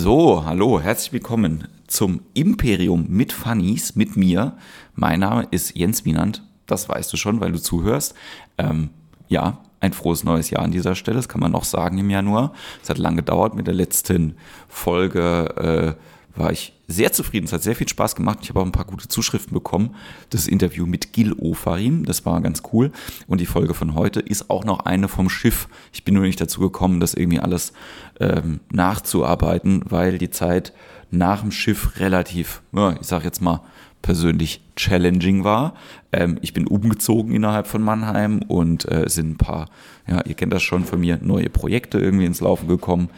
So, hallo, herzlich willkommen zum Imperium mit Funnies, mit mir. Mein Name ist Jens Wienand, das weißt du schon, weil du zuhörst. Ähm, ja, ein frohes neues Jahr an dieser Stelle, das kann man noch sagen im Januar. Es hat lange gedauert, mit der letzten Folge äh, war ich sehr zufrieden, es hat sehr viel Spaß gemacht. Ich habe auch ein paar gute Zuschriften bekommen. Das Interview mit Gil Ofarim, das war ganz cool. Und die Folge von heute ist auch noch eine vom Schiff. Ich bin nur nicht dazu gekommen, das irgendwie alles ähm, nachzuarbeiten, weil die Zeit nach dem Schiff relativ, ja, ich sag jetzt mal, persönlich challenging war. Ähm, ich bin umgezogen innerhalb von Mannheim und äh, sind ein paar, ja, ihr kennt das schon von mir, neue Projekte irgendwie ins Laufen gekommen.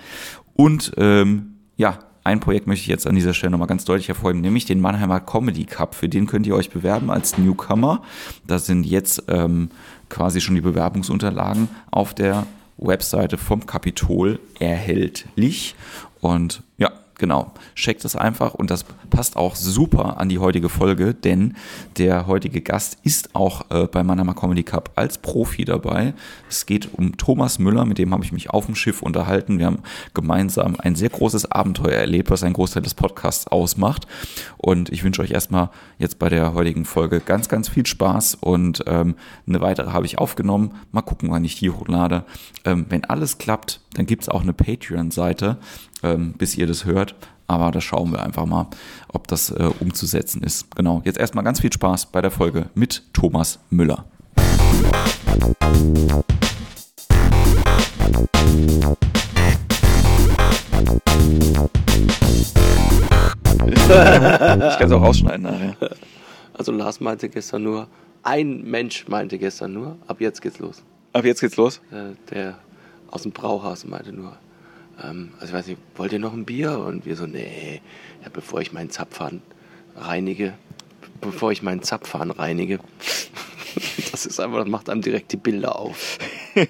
Und ähm, ja, ein Projekt möchte ich jetzt an dieser Stelle nochmal ganz deutlich hervorheben, nämlich den Mannheimer Comedy Cup. Für den könnt ihr euch bewerben als Newcomer. Da sind jetzt ähm, quasi schon die Bewerbungsunterlagen auf der Webseite vom Kapitol erhältlich. Und ja, Genau, checkt es einfach und das passt auch super an die heutige Folge, denn der heutige Gast ist auch äh, bei Manama Comedy Cup als Profi dabei. Es geht um Thomas Müller, mit dem habe ich mich auf dem Schiff unterhalten. Wir haben gemeinsam ein sehr großes Abenteuer erlebt, was ein Großteil des Podcasts ausmacht. Und ich wünsche euch erstmal jetzt bei der heutigen Folge ganz, ganz viel Spaß und ähm, eine weitere habe ich aufgenommen. Mal gucken, wann ich die hochlade. Ähm, wenn alles klappt, dann gibt es auch eine Patreon-Seite ähm, bis ihr das hört. Aber da schauen wir einfach mal, ob das äh, umzusetzen ist. Genau, jetzt erstmal ganz viel Spaß bei der Folge mit Thomas Müller. ich kann es auch rausschneiden nachher. Also Lars meinte gestern nur, ein Mensch meinte gestern nur, ab jetzt geht's los. Ab jetzt geht's los? Äh, der aus dem Brauhaus meinte nur, ähm, also ich weiß nicht, wollt ihr noch ein Bier? Und wir so, nee, ja, bevor ich meinen Zapfhahn reinige, bevor ich meinen Zapfhahn reinige, das ist einfach, das macht einem direkt die Bilder auf.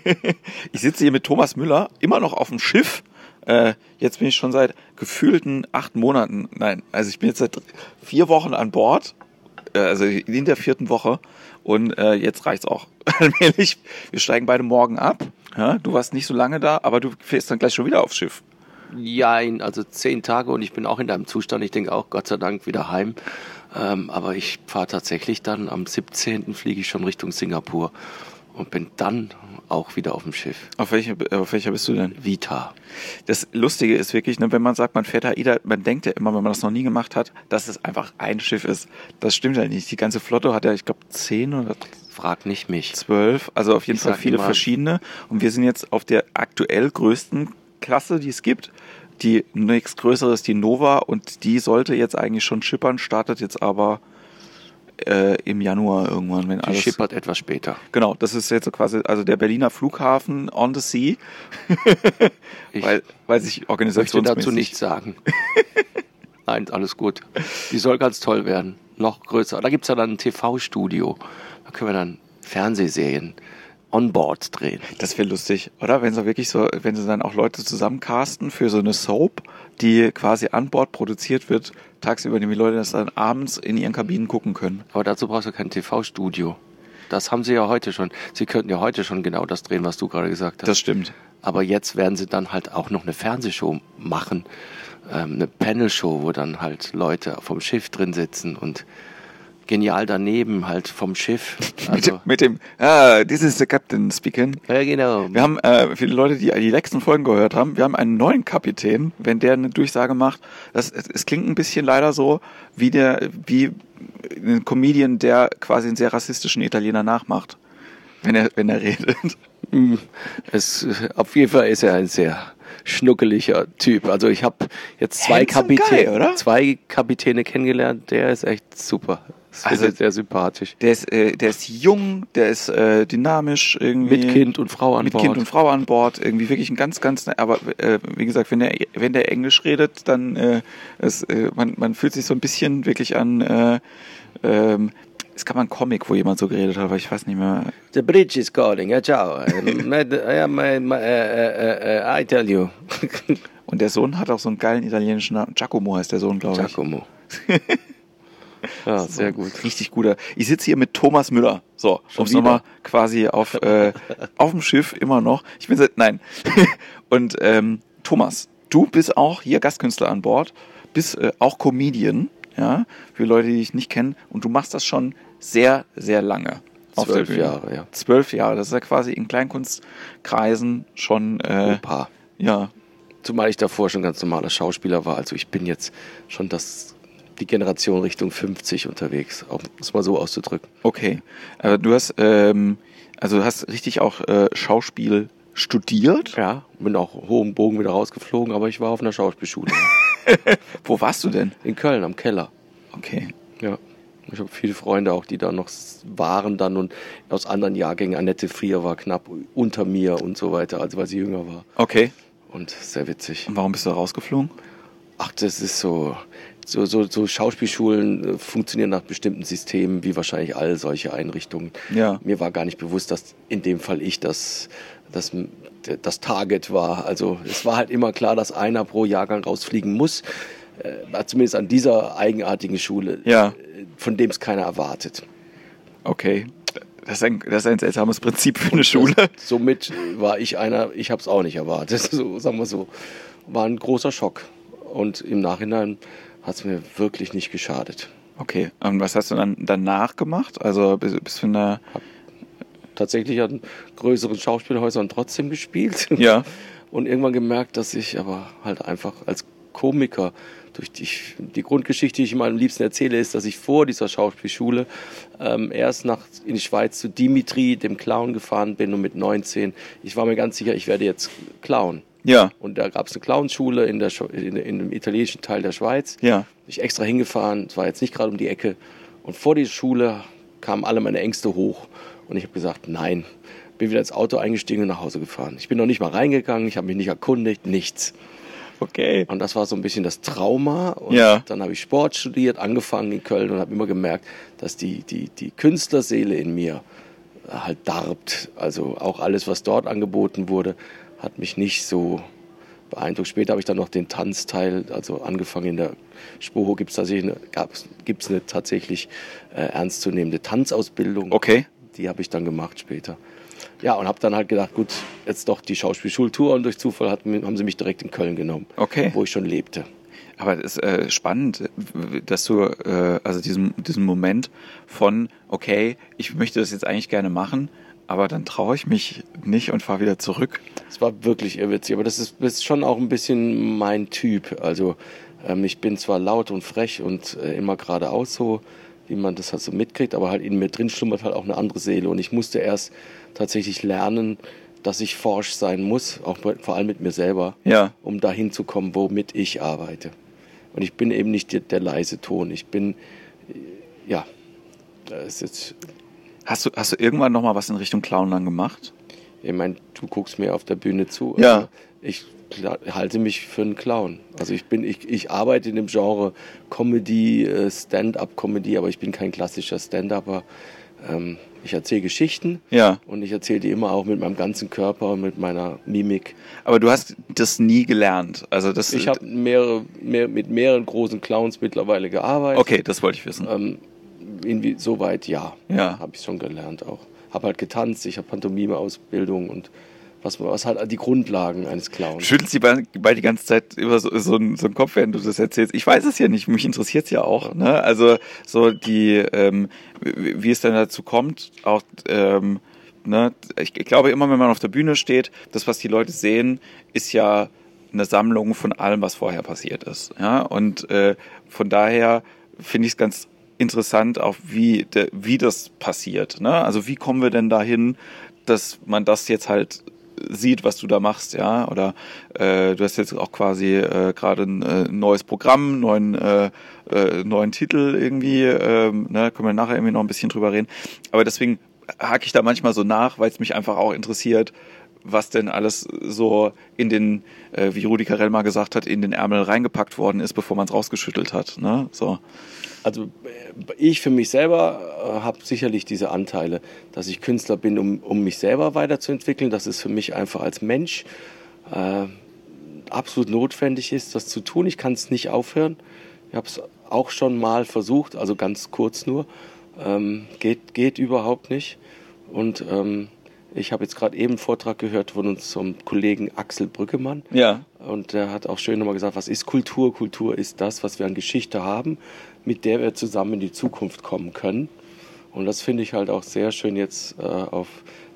ich sitze hier mit Thomas Müller, immer noch auf dem Schiff. Äh, jetzt bin ich schon seit gefühlten acht Monaten, nein, also ich bin jetzt seit vier Wochen an Bord, also in der vierten Woche und äh, jetzt reicht's auch allmählich. Wir steigen beide morgen ab. Ja, du warst nicht so lange da, aber du fährst dann gleich schon wieder aufs Schiff. Ja, also zehn Tage und ich bin auch in deinem Zustand. Ich denke auch Gott sei Dank wieder heim. Ähm, aber ich fahre tatsächlich dann am 17. fliege ich schon Richtung Singapur und bin dann auch wieder auf dem Schiff. Auf welcher, auf welcher bist du denn? Vita. Das Lustige ist wirklich, ne, wenn man sagt, man fährt AIDA, man denkt ja immer, wenn man das noch nie gemacht hat, dass es einfach ein Schiff ist. Das stimmt ja nicht. Die ganze Flotte hat ja, ich glaube, zehn oder Frag nicht mich. zwölf. Also auf jeden Ich Fall viele immer- verschiedene. Und wir sind jetzt auf der aktuell größten Klasse, die es gibt. Die nächstgrößere ist die Nova und die sollte jetzt eigentlich schon schippern, startet jetzt aber äh, im Januar irgendwann, wenn Die alles. schippert etwas später. Genau, das ist jetzt so quasi also der Berliner Flughafen on the sea, Ich weil, weil sich möchte organisationsmäßig dazu nichts sagen. Nein, alles gut. Die soll ganz toll werden. Noch größer. Da gibt's ja dann ein TV-Studio. Da können wir dann Fernsehserien on board drehen. Das wäre lustig, oder? Wenn sie wirklich so, wenn sie dann auch Leute zusammencasten für so eine Soap, die quasi an Bord produziert wird, tagsüber, damit die Leute das dann abends in ihren Kabinen gucken können. Aber dazu brauchst du kein TV-Studio. Das haben sie ja heute schon. Sie könnten ja heute schon genau das drehen, was du gerade gesagt hast. Das stimmt. Aber jetzt werden sie dann halt auch noch eine Fernsehshow machen. Ähm, eine Panel-Show, wo dann halt Leute vom Schiff drin sitzen und genial daneben halt vom Schiff. Also, mit, dem, ah, this is the captain speaking. ja, genau. Wir haben, äh, viele Leute, die die letzten Folgen gehört haben, wir haben einen neuen Kapitän, wenn der eine Durchsage macht. Das, es, es klingt ein bisschen leider so, wie der, wie ein Comedian, der quasi einen sehr rassistischen Italiener nachmacht. Wenn er, wenn er redet. Es, auf jeden Fall ist er ein sehr schnuckeliger Typ. Also ich habe jetzt zwei Kapitäne, oder? zwei Kapitäne kennengelernt. Der ist echt super. Das Also- sehr sympathisch. Der ist, äh, der ist jung, der ist äh, dynamisch irgendwie. Mit Kind und Frau an mit Bord. Kind und Frau an Bord, irgendwie wirklich ein ganz, ganz, aber äh, wie gesagt, wenn der, wenn der Englisch redet, dann äh, es, äh, man, man fühlt sich so ein bisschen wirklich an, äh, ähm, es gab mal einen Comic, wo jemand so geredet hat, aber ich weiß nicht mehr. The bridge is calling. Ja, ciao. I, I tell you. Und der Sohn hat auch so einen geilen italienischen Namen. Giacomo heißt der Sohn, glaube ich. Giacomo. ja, sehr gut. Richtig guter. Ich sitze hier mit Thomas Müller. So, um es nochmal quasi auf, äh, auf dem Schiff immer noch. Ich bin seit, nein. Und ähm, Thomas, du bist auch hier Gastkünstler an Bord, bist äh, auch Comedian, ja, für Leute, die dich nicht kennen. Und du machst das schon sehr, sehr lange. Zwölf. Jahre, ja. Zwölf Jahre, das ist ja quasi in Kleinkunstkreisen schon, äh, Opa. ja, Zumal ich davor schon ganz normaler Schauspieler war. Also ich bin jetzt schon das, die Generation Richtung 50 unterwegs, um es mal so auszudrücken. okay. Aber du hast, ähm, also du hast richtig auch äh, Schauspiel studiert. Ja, bin auch hohen Bogen wieder rausgeflogen, aber ich war auf einer Schauspielschule. Wo warst du denn? In Köln am Keller. Okay. Ja. Ich habe viele Freunde auch, die da noch waren dann und aus anderen Jahrgängen. Annette Frier war knapp unter mir und so weiter, also weil sie jünger war. Okay. Und sehr witzig. Und warum bist du rausgeflogen? Ach, das ist so. So, so, so Schauspielschulen äh, funktionieren nach bestimmten Systemen, wie wahrscheinlich all solche Einrichtungen. Ja. Mir war gar nicht bewusst, dass in dem Fall ich das, das, das Target war. Also es war halt immer klar, dass einer pro Jahrgang rausfliegen muss. Äh, zumindest an dieser eigenartigen Schule, Ja. äh, von dem es keiner erwartet. Okay. Das ist ein, das ist ein seltsames Prinzip für eine Schule. Somit war ich einer, ich habe es auch nicht erwartet, so, sagen wir so. War ein großer Schock. Und im Nachhinein hat es mir wirklich nicht geschadet. Okay. Und was hast du dann danach gemacht? Also bist, bist du in der. Tatsächlich an größeren Schauspielhäusern trotzdem gespielt. Ja. Und irgendwann gemerkt, dass ich aber halt einfach als Komiker durch die, die Grundgeschichte, die ich immer am liebsten erzähle, ist, dass ich vor dieser Schauspielschule ähm, erst nach in die Schweiz zu Dimitri, dem Clown, gefahren bin und mit 19. Ich war mir ganz sicher, ich werde jetzt Clown. Ja. Und da gab es eine Clownschule in, der, in, in dem italienischen Teil der Schweiz. Ja. Bin ich extra hingefahren, es war jetzt nicht gerade um die Ecke. Und vor die Schule kamen alle meine Ängste hoch. Und ich habe gesagt, nein. Bin wieder ins Auto eingestiegen und nach Hause gefahren. Ich bin noch nicht mal reingegangen, ich habe mich nicht erkundigt, nichts. Okay. Und das war so ein bisschen das Trauma. Und Ja. dann habe ich Sport studiert, angefangen in Köln und habe immer gemerkt, dass die, die, die Künstlerseele in mir halt darbt. Also auch alles, was dort angeboten wurde, hat mich nicht so beeindruckt. Später habe ich dann noch den Tanzteil, also angefangen in der Spoho gibt es tatsächlich eine, gibt's eine tatsächlich äh, ernstzunehmende Tanzausbildung. Okay. Die habe ich dann gemacht später. Ja, und habe dann halt gedacht, gut, jetzt doch die Schauspielschultour und durch Zufall hat, haben sie mich direkt in Köln genommen, Okay. wo ich schon lebte. Aber es ist äh, spannend, dass du, äh, also diesen, diesen Moment von, okay, ich möchte das jetzt eigentlich gerne machen, aber dann traue ich mich nicht und fahre wieder zurück. Es war wirklich irrwitzig, aber das ist, das ist schon auch ein bisschen mein Typ. Also ähm, ich bin zwar laut und frech und äh, immer geradeaus so, wie man das halt so mitkriegt, aber halt in mir drin schlummert halt auch eine andere Seele. Und ich musste erst tatsächlich lernen, dass ich forsch sein muss, auch bei, vor allem mit mir selber, Ja. um dahin zu kommen, womit ich arbeite. Und ich bin eben nicht der, der leise Ton. Ich bin, ja, da ist jetzt Hast du, hast du irgendwann nochmal was in Richtung Clown dann gemacht? Ich meine, du guckst mir auf der Bühne zu. Ja. aber Ich halte mich für einen Clown. Also ich bin, ich, ich arbeite in dem Genre Comedy, äh, Stand-up-Comedy, aber ich bin kein klassischer Stand-upper. Ähm, ich erzähle Geschichten Ja. und ich erzähle die immer auch mit meinem ganzen Körper und mit meiner Mimik. Aber du hast das nie gelernt. Also das. Ich habe mehrere, mehr, mit mehreren großen Clowns mittlerweile gearbeitet. Okay, das wollte ich wissen. Ähm, insoweit ja. Ja. Habe ich schon gelernt auch. Habe halt getanzt, ich habe Pantomime-Ausbildung und was, was halt die Grundlagen eines Clowns. Schüttelst die bei, bei die ganze Zeit über so, so, einen, so einen Kopf, während du das erzählst. Ich weiß es ja nicht, mich interessiert es ja auch. Ne? Also so die, ähm, wie es dann dazu kommt, auch ähm, ne, ich glaube immer, wenn man auf der Bühne steht, das, was die Leute sehen, ist ja eine Sammlung von allem, was vorher passiert ist. Ja? Und äh, von daher finde ich es ganz interessant, auch wie, de, wie das passiert. Ne? Also wie kommen wir denn dahin, dass man das jetzt halt sieht, was du da machst, ja, oder äh, du hast jetzt auch quasi äh, gerade ein äh, neues Programm, neuen äh, äh, neuen Titel irgendwie, ähm, ne, können wir nachher irgendwie noch ein bisschen drüber reden. Aber deswegen hake ich da manchmal so nach, weil es mich einfach auch interessiert, was denn alles so in den, äh, wie Rudi Carell mal gesagt hat, in den Ärmel reingepackt worden ist, bevor man es rausgeschüttelt hat. Ne? So. Also ich für mich selber äh, habe sicherlich diese Anteile, dass ich Künstler bin, um, um mich selber weiterzuentwickeln. dass es für mich einfach als Mensch äh, absolut notwendig ist, das zu tun. Ich kann es nicht aufhören. Ich habe es auch schon mal versucht, also ganz kurz nur. Ähm, geht, geht überhaupt nicht. Und ähm, ich habe jetzt gerade eben einen Vortrag gehört von unserem Kollegen Axel Brückemann. Ja. und der hat auch schön nochmal gesagt, was ist Kultur? Kultur ist das, was wir an Geschichte haben, mit der wir zusammen in die Zukunft kommen können. Und das finde ich halt auch sehr schön jetzt äh, auf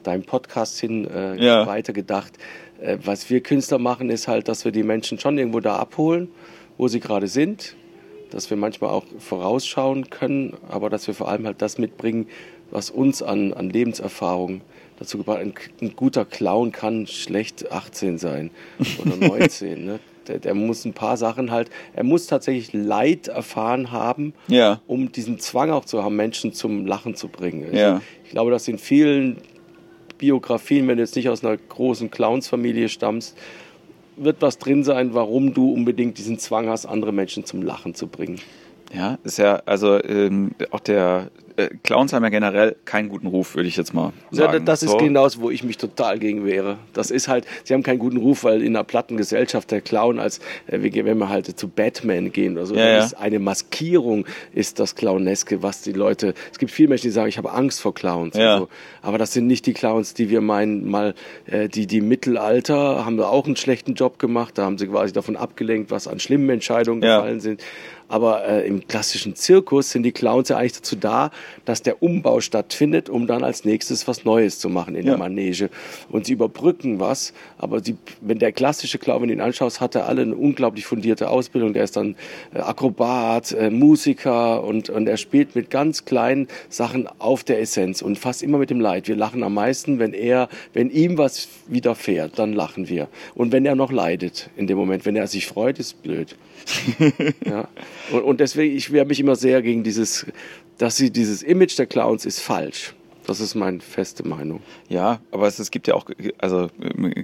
deinem Podcast hin äh, Ja. weitergedacht. Äh, was wir Künstler machen, ist halt, dass wir die Menschen schon irgendwo da abholen, wo sie gerade sind, dass wir manchmal auch vorausschauen können, aber dass wir vor allem halt das mitbringen, was uns an, an Lebenserfahrung dazu gebracht hat. Ein, ein guter Clown kann schlecht 18 sein oder 19. ne? Der, der muss ein paar Sachen halt, er muss tatsächlich Leid erfahren haben, Ja. um diesen Zwang auch zu haben, Menschen zum Lachen zu bringen. Also Ja. Ich glaube, dass in vielen Biografien, wenn du jetzt nicht aus einer großen Clownsfamilie stammst, wird was drin sein, warum du unbedingt diesen Zwang hast, andere Menschen zum Lachen zu bringen. Ja, ist ja, also ähm, auch der äh, Clowns haben ja generell keinen guten Ruf, würde ich jetzt mal Ja, sagen. das ist So. genau wo ich mich total gegen wäre. Das ist halt, sie haben keinen guten Ruf, weil in einer platten Gesellschaft der Clown als, äh, wenn wir halt zu Batman gehen oder so, Ja, ja. ist eine Maskierung ist das Clowneske, was die Leute, es gibt viele Menschen, die sagen, ich habe Angst vor Clowns. Ja. So. Aber das sind nicht die Clowns, die wir meinen, mal, äh, die, die Mittelalter haben da auch einen schlechten Job gemacht, da haben sie quasi davon abgelenkt, was an schlimmen Entscheidungen Ja. gefallen sind. Aber äh, im klassischen Zirkus sind die Clowns ja eigentlich dazu da, dass der Umbau stattfindet, um dann als nächstes was Neues zu machen in Ja. der Manege. Und sie überbrücken was, aber sie, wenn der klassische Clown, wenn du ihn anschaust, hat er alle eine unglaublich fundierte Ausbildung. Der ist dann äh, Akrobat, äh, Musiker und, und er spielt mit ganz kleinen Sachen auf der Essenz und fast immer mit dem Leid. Wir lachen am meisten, wenn er, wenn ihm was widerfährt, dann lachen wir. Und wenn er noch leidet in dem Moment, wenn er sich freut, ist blöd. Ja. Und, und deswegen, ich wehre mich immer sehr gegen dieses, dass sie dieses Image der Clowns ist falsch. Das ist meine feste Meinung. Ja, aber es, es gibt ja auch also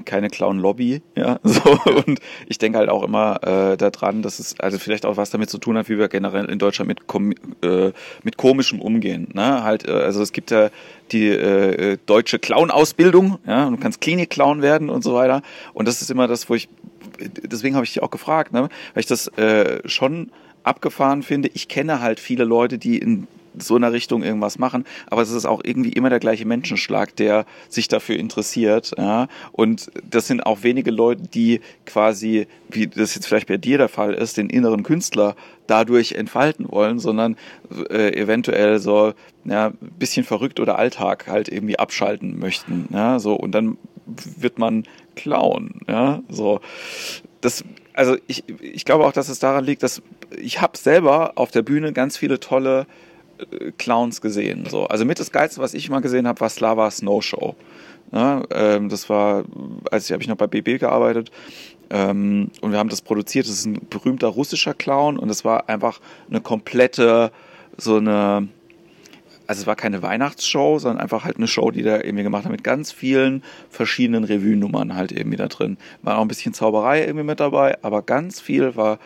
keine Clown-Lobby, ja. So, und ich denke halt auch immer äh, daran, dass es also vielleicht auch was damit zu tun hat, wie wir generell in Deutschland mit, kom äh, mit komischem umgehen. Ne? Halt, äh, also es gibt ja die äh, äh, deutsche Clown-Ausbildung, ja, und du kannst Klinik-Clown werden und so weiter. Und das ist immer das, wo ich deswegen habe ich dich auch gefragt, ne? weil ich das äh, schon abgefahren finde. Ich kenne halt viele Leute, die in so einer Richtung irgendwas machen, aber es ist auch irgendwie immer der gleiche Menschenschlag, der sich dafür interessiert. Ja? Und das sind auch wenige Leute, die quasi, wie das jetzt vielleicht bei dir der Fall ist, den inneren Künstler dadurch entfalten wollen, sondern äh, eventuell so ja, bisschen verrückt oder Alltag halt irgendwie abschalten möchten. Ja? So, und dann wird man klauen. Ja? So, das, also ich, ich glaube auch, dass es daran liegt, dass ich habe selber auf der Bühne ganz viele tolle äh, Clowns gesehen. So. Also mit das Geilste, was ich mal gesehen habe, war Slava Snow Show. Ja, ähm, das war, als ich habe ich noch bei BB gearbeitet ähm, und wir haben das produziert. Das ist ein berühmter russischer Clown und es war einfach eine komplette so eine also es war keine Weihnachtsshow, sondern einfach halt eine Show, die da irgendwie gemacht hat mit ganz vielen verschiedenen Revue-Nummern halt irgendwie da drin. War auch ein bisschen Zauberei irgendwie mit dabei, aber ganz viel war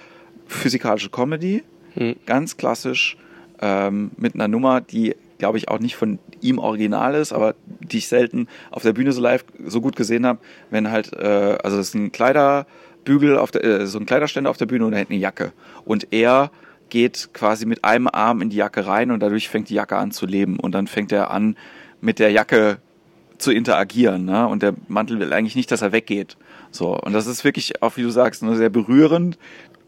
physikalische Comedy, Mhm. ganz klassisch, ähm, mit einer Nummer, die glaube ich auch nicht von ihm original ist, aber die ich selten auf der Bühne so live so gut gesehen habe, wenn halt, äh, also das ist ein Kleiderbügel auf der, äh, so ein Kleiderständer auf der Bühne und er hat eine Jacke. Und er geht quasi mit einem Arm in die Jacke rein und dadurch fängt die Jacke an zu leben. Und dann fängt er an, mit der Jacke zu interagieren. Ne? Und der Mantel will eigentlich nicht, dass er weggeht. So, und das ist wirklich, auch wie du sagst, nur sehr berührend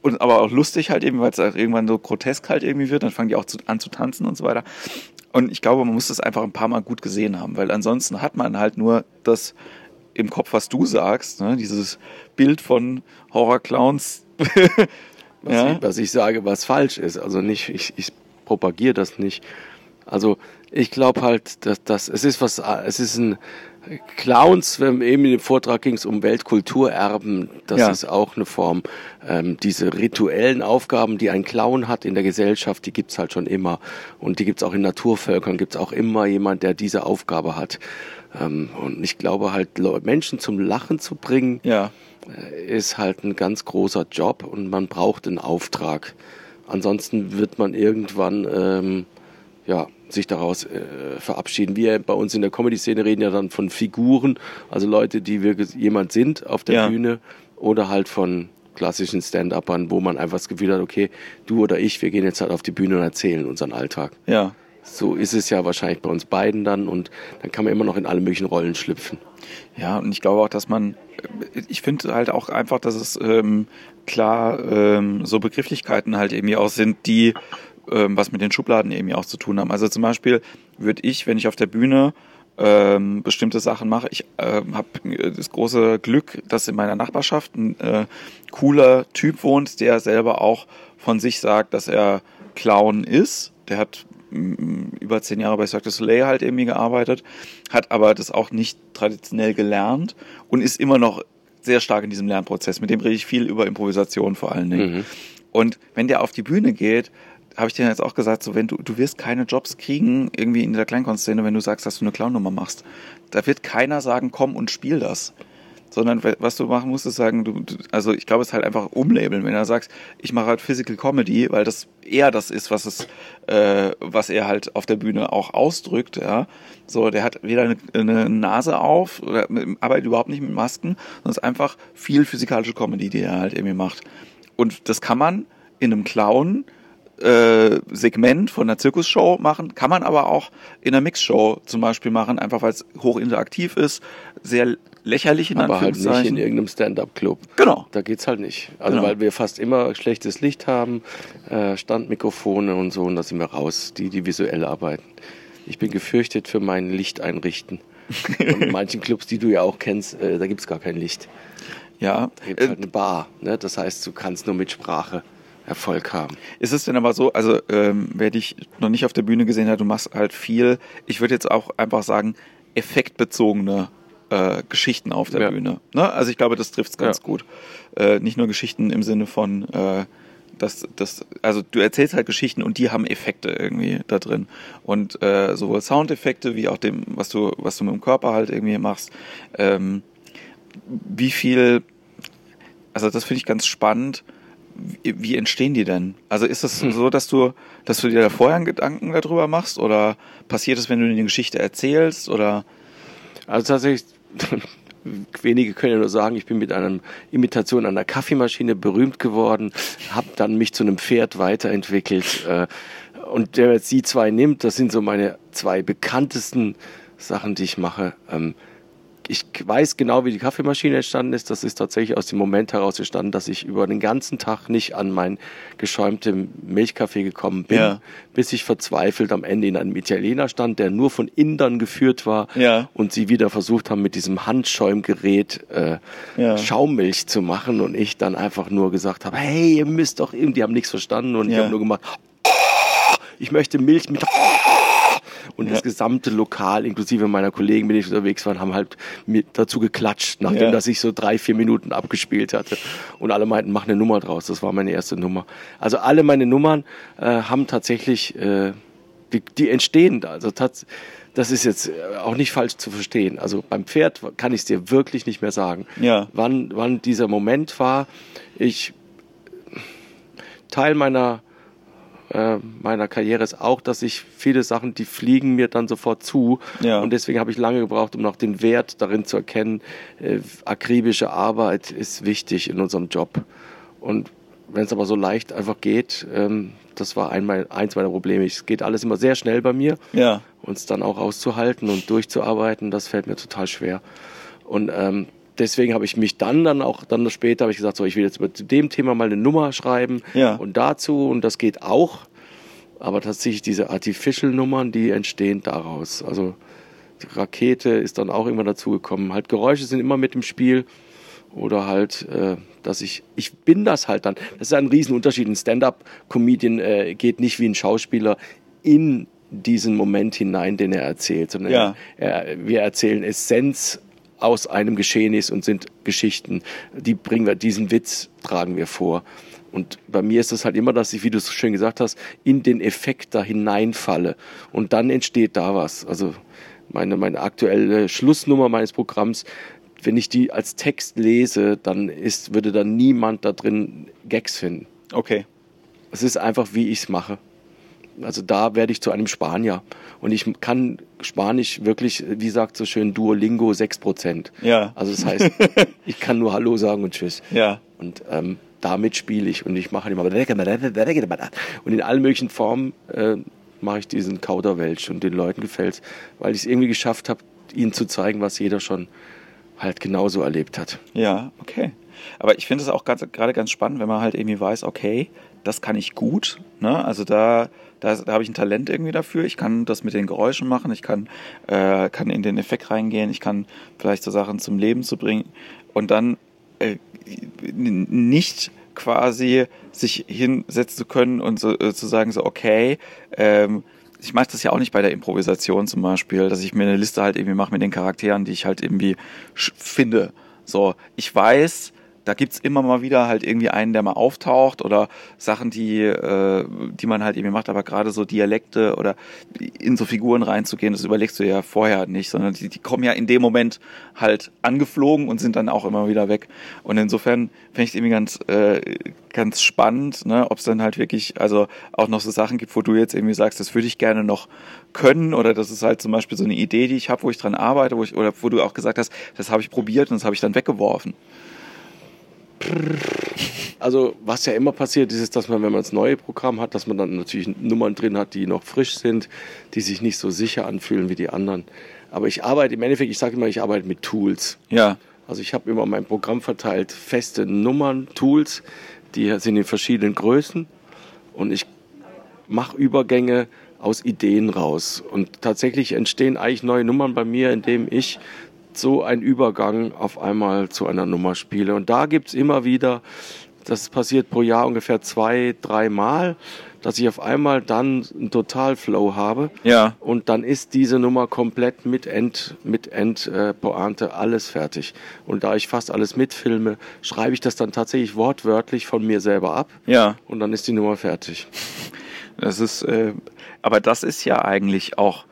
und aber auch lustig halt eben, weil es halt irgendwann so grotesk halt irgendwie wird. Dann fangen die auch zu, an zu tanzen und so weiter. Und ich glaube, man muss das einfach ein paar Mal gut gesehen haben, weil ansonsten hat man halt nur das im Kopf, was du sagst, ne? dieses Bild von Horrorclowns. Was, Ja. ich, was ich sage, was falsch ist. Also nicht, ich, ich propagiere das nicht. Also ich glaube halt, dass das es ist was, es ist ein Clowns, wenn eben in dem Vortrag ging es um Weltkulturerben, das Ja. ist auch eine Form. Ähm, diese rituellen Aufgaben, die ein Clown hat in der Gesellschaft, die gibt's halt schon immer. Und die gibt's auch in Naturvölkern, gibt's auch immer jemand, der diese Aufgabe hat. Ähm, und ich glaube halt, Menschen zum Lachen zu bringen, Ja, ist halt ein ganz großer Job und man braucht einen Auftrag. Ansonsten wird man irgendwann ähm, ja, sich daraus äh, verabschieden. Wir bei uns in der Comedy-Szene reden ja dann von Figuren, also Leute, die wirklich jemand sind auf der Ja. Bühne oder halt von klassischen Stand-Uppern, wo man einfach das Gefühl hat, okay, du oder ich, wir gehen jetzt halt auf die Bühne und erzählen unseren Alltag. ja. So ist es ja wahrscheinlich bei uns beiden dann und dann kann man immer noch in alle möglichen Rollen schlüpfen. Ja, und ich glaube auch, dass man, ich finde halt auch einfach, dass es ähm, klar ähm, so Begrifflichkeiten halt irgendwie auch sind, die ähm, was mit den Schubladen eben auch zu tun haben. Also zum Beispiel würde ich, wenn ich auf der Bühne ähm, bestimmte Sachen mache. Ich äh, habe das große Glück, dass in meiner Nachbarschaft ein äh, cooler Typ wohnt, der selber auch von sich sagt, dass er Clown ist. Der hat über zehn Jahre bei Cirque du Soleil halt irgendwie gearbeitet, hat aber das auch nicht traditionell gelernt und ist immer noch sehr stark in diesem Lernprozess. Mit dem rede ich viel über Improvisation vor allen Dingen. Mhm. Und wenn der auf die Bühne geht, habe ich dir jetzt auch gesagt, so wenn du, du wirst keine Jobs kriegen, irgendwie in der Kleinkunstszene, wenn du sagst, dass du eine Clownnummer machst. Da wird keiner sagen, komm und spiel das sondern was du machen musst, ist sagen, du, also ich glaube, es ist halt einfach umlabeln, wenn er sagt, ich mache halt Physical Comedy, weil das eher das ist, was es, äh, was er halt auf der Bühne auch ausdrückt, ja. So, der hat weder eine, eine Nase auf oder arbeitet überhaupt nicht mit Masken, sondern es ist einfach viel physikalische Comedy, die er halt irgendwie macht. Und das kann man in einem Clown äh, Segment von einer Zirkusshow machen, kann man aber auch in einer Mixshow zum Beispiel machen, einfach weil es hochinteraktiv ist, sehr lächerlich in Aber halt nicht in irgendeinem Stand-up-Club. Genau. Da geht's halt nicht. Also genau. weil wir fast immer schlechtes Licht haben, äh, Standmikrofone und so, und da sind wir raus, die, die visuell arbeiten. Ich bin gefürchtet für mein Licht einrichten. in manchen Clubs, die du ja auch kennst, äh, da gibt's gar kein Licht. Ja. Da gibt's halt eine Bar. Ne? Das heißt, du kannst nur mit Sprache Erfolg haben. Ist es denn aber so, also ähm, wer dich noch nicht auf der Bühne gesehen hat, du machst halt viel, ich würde jetzt auch einfach sagen, effektbezogene äh, Geschichten auf der ja. Bühne. Ne? Also ich glaube, das trifft es ganz ja. gut. Äh, nicht nur Geschichten im Sinne von, äh, dass das, also du erzählst halt Geschichten und die haben Effekte irgendwie da drin. Und äh, sowohl Soundeffekte wie auch dem, was du, was du mit dem Körper halt irgendwie machst. Ähm, wie viel, also das finde ich ganz spannend wie, wie entstehen die denn? Also ist es hm. so, dass du, dass du dir da vorher einen Gedanken darüber machst oder passiert es, wenn du eine Geschichte erzählst oder? Also tatsächlich, wenige können ja nur sagen, ich bin mit einer Imitation einer Kaffeemaschine berühmt geworden, habe dann mich zu einem Pferd weiterentwickelt äh, und der jetzt die zwei nimmt, das sind so meine zwei bekanntesten Sachen, die ich mache. Ähm, ich weiß genau, wie die Kaffeemaschine entstanden ist. Das ist tatsächlich aus dem Moment heraus entstanden, dass ich über den ganzen Tag nicht an meinen geschäumten Milchkaffee gekommen bin, ja. bis ich verzweifelt am Ende in einem Italiener stand, der nur von Indern geführt war ja. und sie wieder versucht haben, mit diesem Handschäumgerät äh, ja. Schaummilch zu machen und ich dann einfach nur gesagt habe, hey, ihr müsst doch irgendwie, die haben nichts verstanden und ich habe nur gemacht, ich möchte Milch mit und ja. das gesamte Lokal, inklusive meiner Kollegen, mit denen ich unterwegs war, haben halt mit dazu geklatscht, nachdem ja. das ich so drei, vier Minuten abgespielt hatte. Und alle meinten, mach eine Nummer draus. Das war meine erste Nummer. Also alle meine Nummern äh, haben tatsächlich, äh, die, die entstehen. Also tats das ist jetzt äh, auch nicht falsch zu verstehen. Also beim Pferd kann ich es dir wirklich nicht mehr sagen, ja. wann, wann dieser Moment war. Ich Teil meiner äh, meiner Karriere ist auch, dass ich viele Sachen, die fliegen mir dann sofort zu. Ja. Und deswegen habe ich lange gebraucht, um noch den Wert darin zu erkennen. Äh, akribische Arbeit ist wichtig in unserem Job. Und wenn es aber so leicht einfach geht, ähm, das war einmal eins meiner Probleme. Es geht alles immer sehr schnell bei mir. Ja. Uns dann auch auszuhalten und durchzuarbeiten, das fällt mir total schwer. Und ähm, deswegen habe ich mich dann dann auch dann später habe ich gesagt, so ich will jetzt über dem Thema mal eine Nummer schreiben ja. und dazu und das geht auch. Aber tatsächlich diese Artificial-Nummern, die entstehen daraus. Also die Rakete ist dann auch immer dazugekommen. Halt Geräusche sind immer mit im Spiel oder halt, äh, dass ich, ich bin das halt dann. Das ist ein Riesenunterschied. Ein Stand-up-Comedian äh, geht nicht wie ein Schauspieler in diesen Moment hinein, den er erzählt, sondern ja. er, wir erzählen Essenz aus einem Geschehnis und sind Geschichten. Die bringen wir, diesen Witz tragen wir vor. Und bei mir ist es halt immer, dass ich, wie du es schön gesagt hast, in den Effekt da hineinfalle. Und dann entsteht da was. Also meine, meine aktuelle Schlussnummer meines Programms, wenn ich die als Text lese, dann ist, würde da niemand da drin Gags finden. Okay. Es ist einfach, wie ich es mache. Also da werde ich zu einem Spanier. Und ich kann Spanisch wirklich, wie sagt so schön, Duolingo 6%. Ja. Also das heißt, ich kann nur Hallo sagen und Tschüss. Ja. Und ähm, damit spiele ich und ich mache immer und in allen möglichen Formen äh, mache ich diesen Kauderwelsch und den Leuten gefällt weil ich es irgendwie geschafft habe, ihnen zu zeigen, was jeder schon halt genauso erlebt hat. Ja, okay. Aber ich finde es auch gerade ganz spannend, wenn man halt irgendwie weiß, okay, das kann ich gut. Ne? Also da, da, da habe ich ein Talent irgendwie dafür. Ich kann das mit den Geräuschen machen, ich kann, äh, kann in den Effekt reingehen, ich kann vielleicht so Sachen zum Leben zu bringen und dann äh, nicht quasi sich hinsetzen zu können und so, äh, zu sagen, so, okay, ähm, ich mache das ja auch nicht bei der Improvisation zum Beispiel, dass ich mir eine Liste halt irgendwie mache mit den Charakteren, die ich halt irgendwie finde. So, ich weiß, da gibt's immer mal wieder halt irgendwie einen, der mal auftaucht oder Sachen, die, äh, die man halt irgendwie macht, aber gerade so Dialekte oder in so Figuren reinzugehen, das überlegst du ja vorher nicht, sondern die, die kommen ja in dem Moment halt angeflogen und sind dann auch immer wieder weg. Und insofern finde ich es irgendwie ganz, äh, ganz spannend, ne, ob es dann halt wirklich, also auch noch so Sachen gibt, wo du jetzt irgendwie sagst, das würde ich gerne noch können oder das ist halt zum Beispiel so eine Idee, die ich habe, wo ich dran arbeite, wo ich, oder wo du auch gesagt hast, das habe ich probiert und das habe ich dann weggeworfen. Also was ja immer passiert ist, ist, dass man, wenn man das neue Programm hat, dass man dann natürlich Nummern drin hat, die noch frisch sind, die sich nicht so sicher anfühlen wie die anderen. Aber ich arbeite im Endeffekt, ich sage immer, ich arbeite mit Tools. Ja. Also ich habe immer mein Programm verteilt, feste Nummern, Tools, die sind in verschiedenen Größen und ich mache Übergänge aus Ideen raus. Und tatsächlich entstehen eigentlich neue Nummern bei mir, indem ich so ein Übergang auf einmal zu einer Nummer spiele. Und da gibt es immer wieder, das passiert pro Jahr ungefähr zwei, drei Mal, dass ich auf einmal dann einen Totalflow habe. Ja. Und dann ist diese Nummer komplett mit End, mit End äh, Pointe alles fertig. Und da ich fast alles mitfilme, schreibe ich das dann tatsächlich wortwörtlich von mir selber ab. Ja. Und dann ist die Nummer fertig. Das ist, äh, aber das ist ja eigentlich auch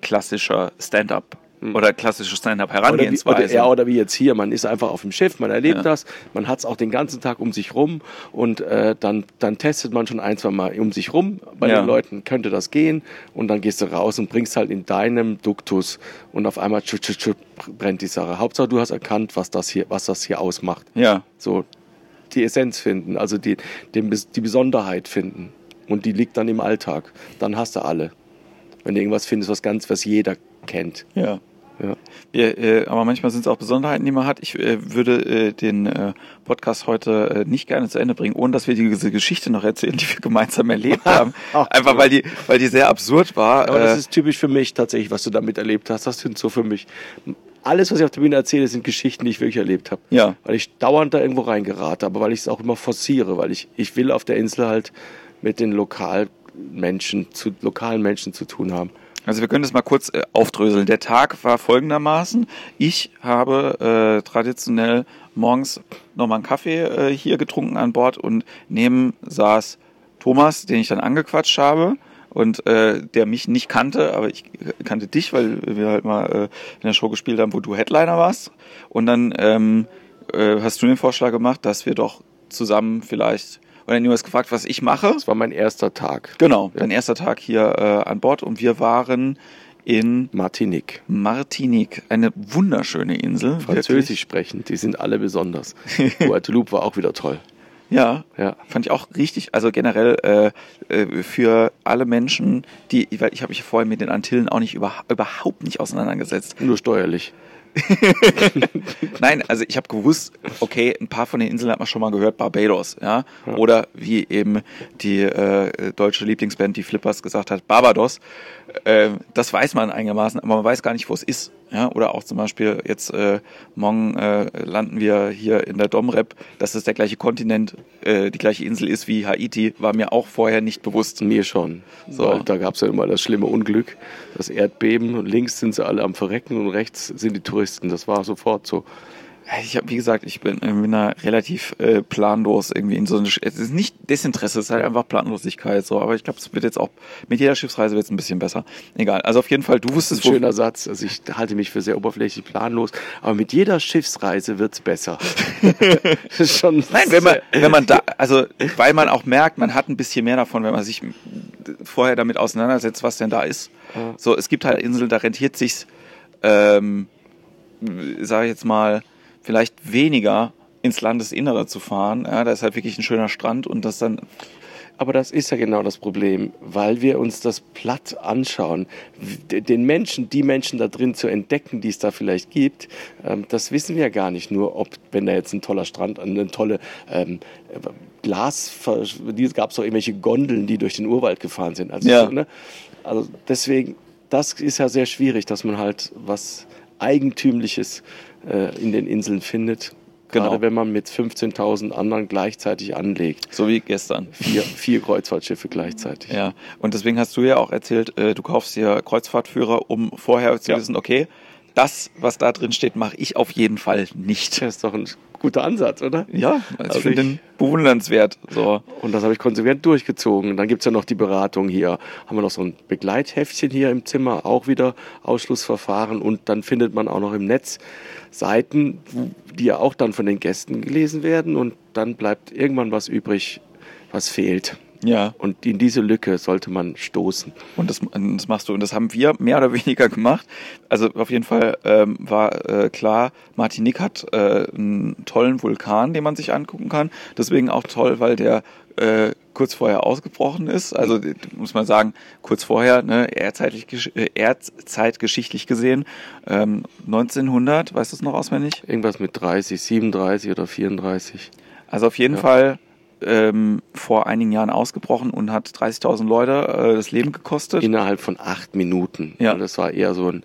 klassischer Stand-up hm. oder klassische Stand-up-Herangehensweise. Oder, ja, oder wie jetzt hier, man ist einfach auf dem Schiff, man erlebt ja. das, man hat es auch den ganzen Tag um sich rum und äh, dann, dann testet man schon ein, zwei Mal um sich rum. Bei ja. den Leuten könnte das gehen und dann gehst du raus und bringst halt in deinem Duktus und auf einmal tschut, tschut, tschut, brennt die Sache. Hauptsache du hast erkannt, was das hier, was das hier ausmacht. Ja. So die Essenz finden, also die, den, die Besonderheit finden. Und die liegt dann im Alltag. Dann hast du alle. Wenn du irgendwas findest, was ganz, was jeder kennt. Ja. Ja. ja äh, aber manchmal sind es auch Besonderheiten, die man hat. Ich äh, würde äh, den äh, Podcast heute äh, nicht gerne zu Ende bringen, ohne dass wir diese Geschichte noch erzählen, die wir gemeinsam erlebt haben. Einfach weil die, weil die sehr absurd war. Aber das äh, ist typisch für mich tatsächlich, was du damit erlebt hast. Das sind so für mich. Alles, was ich auf der Bühne erzähle, sind Geschichten, die ich wirklich erlebt habe. Ja. Weil ich dauernd da irgendwo reingerate, aber weil ich es auch immer forciere, weil ich, ich will auf der Insel halt mit den Lokalmenschen zu, lokalen Menschen zu tun haben. Also wir können das mal kurz äh, aufdröseln. Der Tag war folgendermaßen. Ich habe äh, traditionell morgens nochmal einen Kaffee äh, hier getrunken an Bord und neben saß Thomas, den ich dann angequatscht habe und äh, der mich nicht kannte, aber ich kannte dich, weil wir halt mal äh, in der Show gespielt haben, wo du Headliner warst. Und dann ähm, äh, hast du den Vorschlag gemacht, dass wir doch zusammen vielleicht und dann hast gefragt, was ich mache. Das war mein erster Tag. Genau, ja. dein erster Tag hier äh, an Bord und wir waren in Martinique. Martinique, eine wunderschöne Insel. Französisch sprechend, die sind alle besonders. Guadeloupe war auch wieder toll. Ja, ja, fand ich auch richtig. Also generell äh, äh, für alle Menschen, die, weil ich habe mich vorher mit den Antillen auch nicht über, überhaupt nicht auseinandergesetzt. Nur steuerlich. Nein, also ich habe gewusst, okay, ein paar von den Inseln hat man schon mal gehört, Barbados, ja, ja. oder wie eben die äh, deutsche Lieblingsband, die Flippers, gesagt hat, Barbados. Äh, das weiß man einigermaßen, aber man weiß gar nicht, wo es ist. Ja, oder auch zum Beispiel jetzt äh, morgen äh, landen wir hier in der Domrep, dass es der gleiche Kontinent, äh, die gleiche Insel ist wie Haiti, war mir auch vorher nicht bewusst. Mir schon. So. Weil da gab es ja immer das schlimme Unglück, das Erdbeben und links sind sie alle am Verrecken und rechts sind die Touristen. Das war sofort so. Ich habe, wie gesagt, ich bin, äh, bin da relativ äh, planlos irgendwie in so eine. Es ist nicht Desinteresse, es ist halt einfach Planlosigkeit so. Aber ich glaube, es wird jetzt auch mit jeder Schiffsreise wird es ein bisschen besser. Egal. Also auf jeden Fall, du wusstest. Ein schöner Satz. Also ich halte mich für sehr oberflächlich planlos, aber mit jeder Schiffsreise wird's besser. schon. Nein, wenn man, wenn man da, also weil man auch merkt, man hat ein bisschen mehr davon, wenn man sich vorher damit auseinandersetzt, was denn da ist. So, es gibt halt Inseln, da rentiert sich's, ähm, sage ich jetzt mal vielleicht weniger ins Landesinnere zu fahren. Ja, da ist halt wirklich ein schöner Strand und das dann Aber das ist ja genau das Problem, weil wir uns das platt anschauen. Den Menschen, die Menschen da drin zu entdecken, die es da vielleicht gibt, ähm, das wissen wir ja gar nicht. Nur, ob, wenn da jetzt ein toller Strand, eine tolle ähm, Glas, gab es auch irgendwelche Gondeln, die durch den Urwald gefahren sind. Also, Ja. ne? also deswegen, das ist ja sehr schwierig, dass man halt was Eigentümliches äh, in den Inseln findet. Genau. Gerade wenn man mit 15.000 anderen gleichzeitig anlegt. So wie gestern. Vier, vier Kreuzfahrtschiffe gleichzeitig. Ja, und deswegen hast du ja auch erzählt, äh, du kaufst dir Kreuzfahrtführer, um vorher zu Ja. wissen, okay, das, was da drin steht, mache ich auf jeden Fall nicht. Das ist doch ein guter Ansatz, oder? Ja, also Also ich finde ich- den bewundernswert. So. Und das habe ich konsequent durchgezogen. Dann gibt's ja noch die Beratung hier. Haben wir noch so ein Begleitheftchen hier im Zimmer, auch wieder Ausschlussverfahren. Und dann findet man auch noch im Netz Seiten, die ja auch dann von den Gästen gelesen werden. Und dann bleibt irgendwann was übrig, was fehlt. Ja, Und in diese Lücke sollte man stoßen. und das, das machst du. Und das haben wir mehr oder weniger gemacht. Also auf jeden Fall ähm, war äh, klar, Martinique hat äh, einen tollen Vulkan, den man sich angucken kann. Deswegen auch toll, weil der äh, kurz vorher ausgebrochen ist. Also äh, muss man sagen, kurz vorher, ne, ehrzeitlich, gesch- äh, ehrzeitgeschichtlich gesehen, ähm, 1900, weißt du es noch auswendig? Irgendwas mit 30, 37 oder 34. Also auf jeden Ja. Fall ähm, vor einigen Jahren ausgebrochen und hat 30.000 Leute äh, das Leben gekostet. Innerhalb von acht Minuten. Ja. Und das war eher so ein,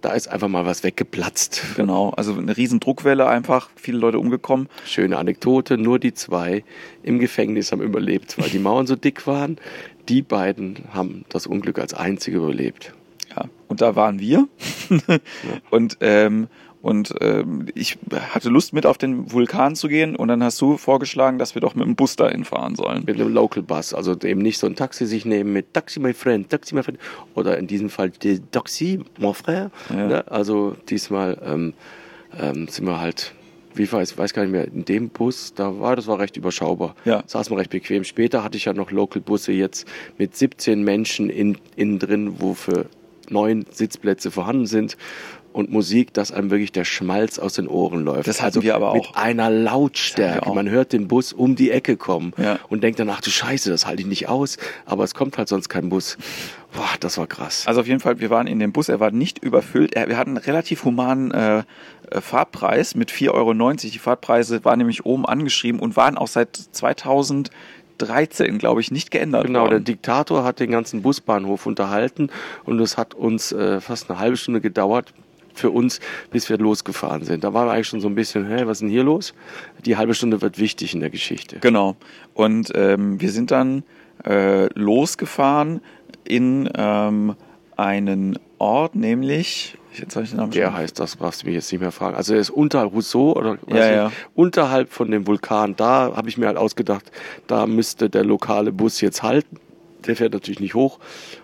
da ist einfach mal was weggeplatzt. Genau, also eine riesen Druckwelle einfach, viele Leute umgekommen. Schöne Anekdote, nur die zwei im Gefängnis haben überlebt, weil die Mauern so dick waren. Die beiden haben das Unglück als einzige überlebt. Ja, und da waren wir. Und ähm, und ähm, ich hatte Lust mit auf den Vulkan zu gehen und dann hast du vorgeschlagen, dass wir doch mit dem Bus dahin fahren sollen. Mit einem Local Bus, also eben nicht so ein Taxi sich nehmen mit Taxi, my friend, Taxi, my friend. Oder in diesem Fall die Taxi, mon frère. Ja. Ne? Also diesmal ähm, ähm, sind wir halt, wie weiß, weiß gar nicht mehr, in dem Bus, da war, das war recht überschaubar. Ja. Saß man recht bequem. Später hatte ich ja noch Local Busse jetzt mit 17 Menschen in, innen drin, wo für neun Sitzplätze vorhanden sind. Und Musik, dass einem wirklich der Schmalz aus den Ohren läuft. Das hatten wir aber Mit auch. einer Das hatten Lautstärke. Man hört den Bus um die Ecke kommen Ja. und denkt dann, ach du Scheiße, das halte ich nicht aus. Aber es kommt halt sonst kein Bus. Boah, das war krass. Also auf jeden Fall, wir waren in dem Bus, er war nicht überfüllt. Er, wir hatten einen relativ humanen äh, äh, Fahrtpreis mit 4,90 Euro. Die Fahrtpreise waren nämlich oben angeschrieben und waren auch seit 2013, glaube ich, nicht geändert Genau, der worden. Diktator hat den ganzen Busbahnhof unterhalten und es hat uns äh, fast eine halbe Stunde gedauert für uns, bis wir losgefahren sind. Da waren wir eigentlich schon so ein bisschen, hä, was ist denn hier los? Die halbe Stunde wird wichtig in der Geschichte. Genau. Und ähm, wir sind dann äh, losgefahren in ähm, einen Ort, nämlich, jetzt habe ich den Namen Der schon- heißt das, brauchst du mich jetzt nicht mehr fragen. Also er ist unterhalb Rousseau oder weiß Ja, nicht, ja. unterhalb von dem Vulkan. Da habe ich mir halt ausgedacht, da müsste der lokale Bus jetzt halten. Der fährt natürlich nicht hoch.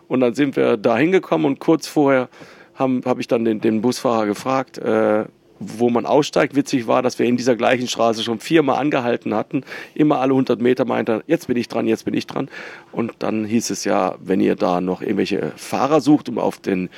Und dann sind wir da hingekommen und kurz vorher habe hab ich dann den, den Busfahrer gefragt, äh, wo man aussteigt. Witzig war, dass wir in dieser gleichen Straße schon viermal angehalten hatten. Immer alle 100 Meter meinte er, jetzt bin ich dran, jetzt bin ich dran. Und dann hieß es ja, wenn ihr da noch irgendwelche Fahrer sucht, um auf den